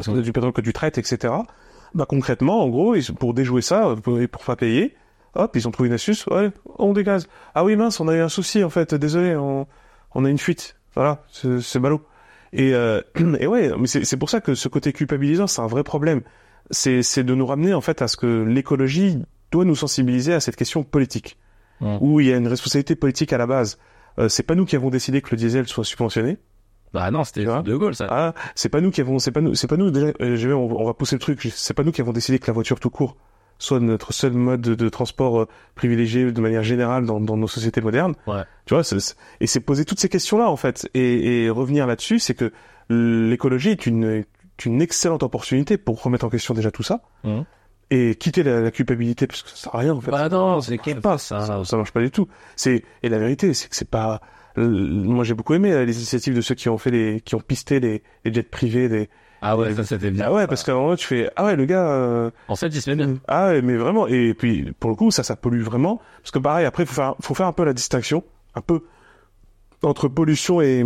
c'est du pétrole que tu traites, etc. Bah concrètement, en gros, pour déjouer ça, pour, pour pas payer, hop, ils ont trouvé une astuce, ouais, on dégage. Ah oui, mince, on a eu un souci, en fait, désolé, on, on a une fuite. Voilà, c'est ballot. Et, euh, et ouais, mais c'est pour ça que ce côté culpabilisant, c'est un vrai problème. C'est de nous ramener, en fait, à ce que l'écologie doit nous sensibiliser à cette question politique, où il y a une responsabilité politique à la base. Euh, c'est pas nous qui avons décidé que le diesel soit subventionné. Bah non, c'était De Gaulle, ça. Ah, c'est pas nous qui avons, c'est pas nous, c'est pas nous déjà. euh, on va pousser le truc. C'est pas nous qui avons décidé que la voiture tout court soit notre seul mode de, transport euh, privilégié de manière générale dans, dans nos sociétés modernes. Ouais. Tu vois, et c'est poser toutes ces questions-là en fait, et, et revenir là-dessus, c'est que l'écologie est une, est une excellente opportunité pour remettre en question déjà tout ça Mhm. et quitter la, la culpabilité parce que ça sert à rien en fait. Bah non, c'est Ça passe, ça. ça, ça marche pas du tout. C'est et la vérité, c'est que c'est pas. Moi, j'ai beaucoup aimé euh, les initiatives de ceux qui ont fait les, qui ont pisté les, les jets privés des. Ah ouais, ça c'était bien. Ah ouais, parce qu'à un moment tu fais ah ouais le gars. euh, En fait, il se met bien. ah ouais, mais vraiment. Et puis pour le coup, ça, ça pollue vraiment. Parce que pareil, après, faut faire, faut faire un peu la distinction, un peu entre pollution et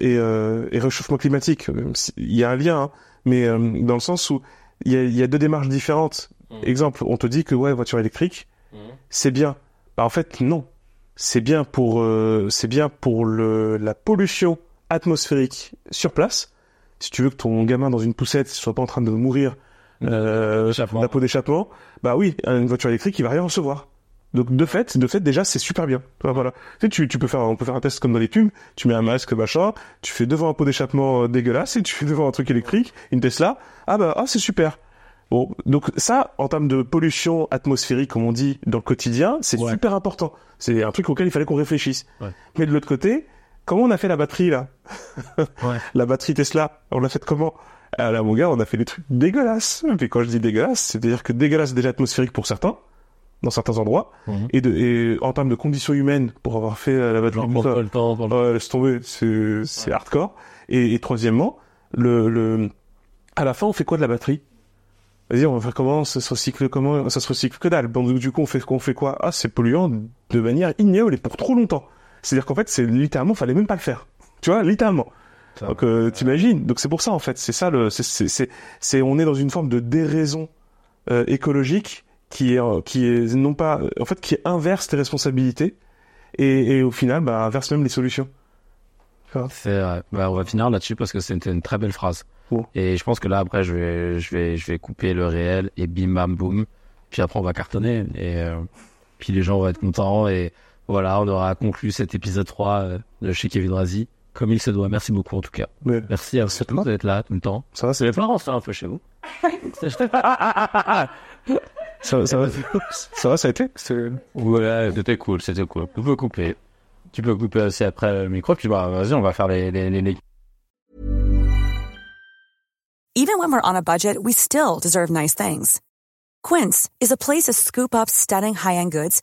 et, euh, et réchauffement climatique. Il y a un lien, hein, mais euh, dans le sens où il y a, y a deux démarches différentes. Exemple, on te dit que ouais, voiture électrique, c'est bien. Bah en fait non, c'est bien pour euh, c'est bien pour le la pollution atmosphérique sur place. Si tu veux que ton gamin dans une poussette soit pas en train de mourir euh, Échappement. d'un pot d'échappement, bah oui, une voiture électrique, il va rien recevoir. Donc de fait, de fait déjà c'est super bien. Voilà. Tu, sais, tu, tu peux faire, on peut faire un test comme dans les pubs. Tu mets un masque machin, tu fais devant un pot d'échappement euh, dégueulasse et tu fais devant un truc électrique, une Tesla. Ah bah ah c'est super. Bon, donc ça, en termes de pollution atmosphérique, comme on dit dans le quotidien, c'est Ouais. super important. C'est un truc auquel il fallait qu'on réfléchisse. Ouais. Mais de l'autre côté, comment on a fait la batterie là Ouais. La batterie Tesla, on l'a faite comment? Ah, Là, mon gars, on a fait des trucs dégueulasses. Puis quand je dis dégueulasse, c'est-à-dire que dégueulasse déjà atmosphérique pour certains, dans certains endroits. Mhm. Et, de, et en termes de conditions humaines, pour avoir fait euh, la batterie, pas le temps, le- laisse tomber, c'est hardcore. Et, et troisièmement, le, le à la fin, on fait quoi de la batterie? Vas-y, on va faire comment? Ça se recycle comment? Ça se recycle que dalle. Bon, du coup, on fait, on fait quoi? Ah, c'est polluant de manière ignoble et pour trop longtemps. C'est-à-dire qu'en fait, c'est littéralement, fallait même pas le faire. Tu vois, littéralement. Ça- Donc, euh, t'imagines Donc, c'est pour ça, en fait. C'est ça, le, c'est, c'est, c'est, c'est- on est dans une forme de déraison euh, écologique qui est, euh, qui est non pas, en fait, qui inverse tes responsabilités et, et au final, bah, inverse même les solutions. C'est vrai. Bah, on va finir là-dessus parce que c'était une très belle phrase. Et je pense que là, après, je vais, je vais, je vais couper le réel et bim bam boum. Puis après, on va cartonner et euh, puis les gens vont être contents et voilà, on aura conclu cet épisode 3 euh, de chez Kevin Razi comme il se doit. Merci beaucoup en tout cas. Mais Merci à vous d'être là tout le temps. ça va, c'est Florence, un peu chez vous. ça, ça va, ça va, ça a été. C'est- Ouais, c'était cool, c'était cool. Tu peux couper. Tu peux couper aussi après le micro, puis bah, vas-y, on va faire les, les, les, les Even when we're on a budget, we still deserve nice things. Quince is a place to scoop up stunning high-end goods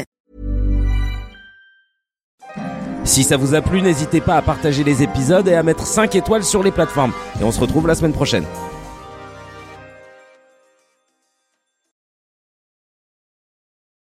Si ça vous a plu, n'hésitez pas à partager les épisodes et à mettre 5 étoiles sur les plateformes. Et on se retrouve la semaine prochaine.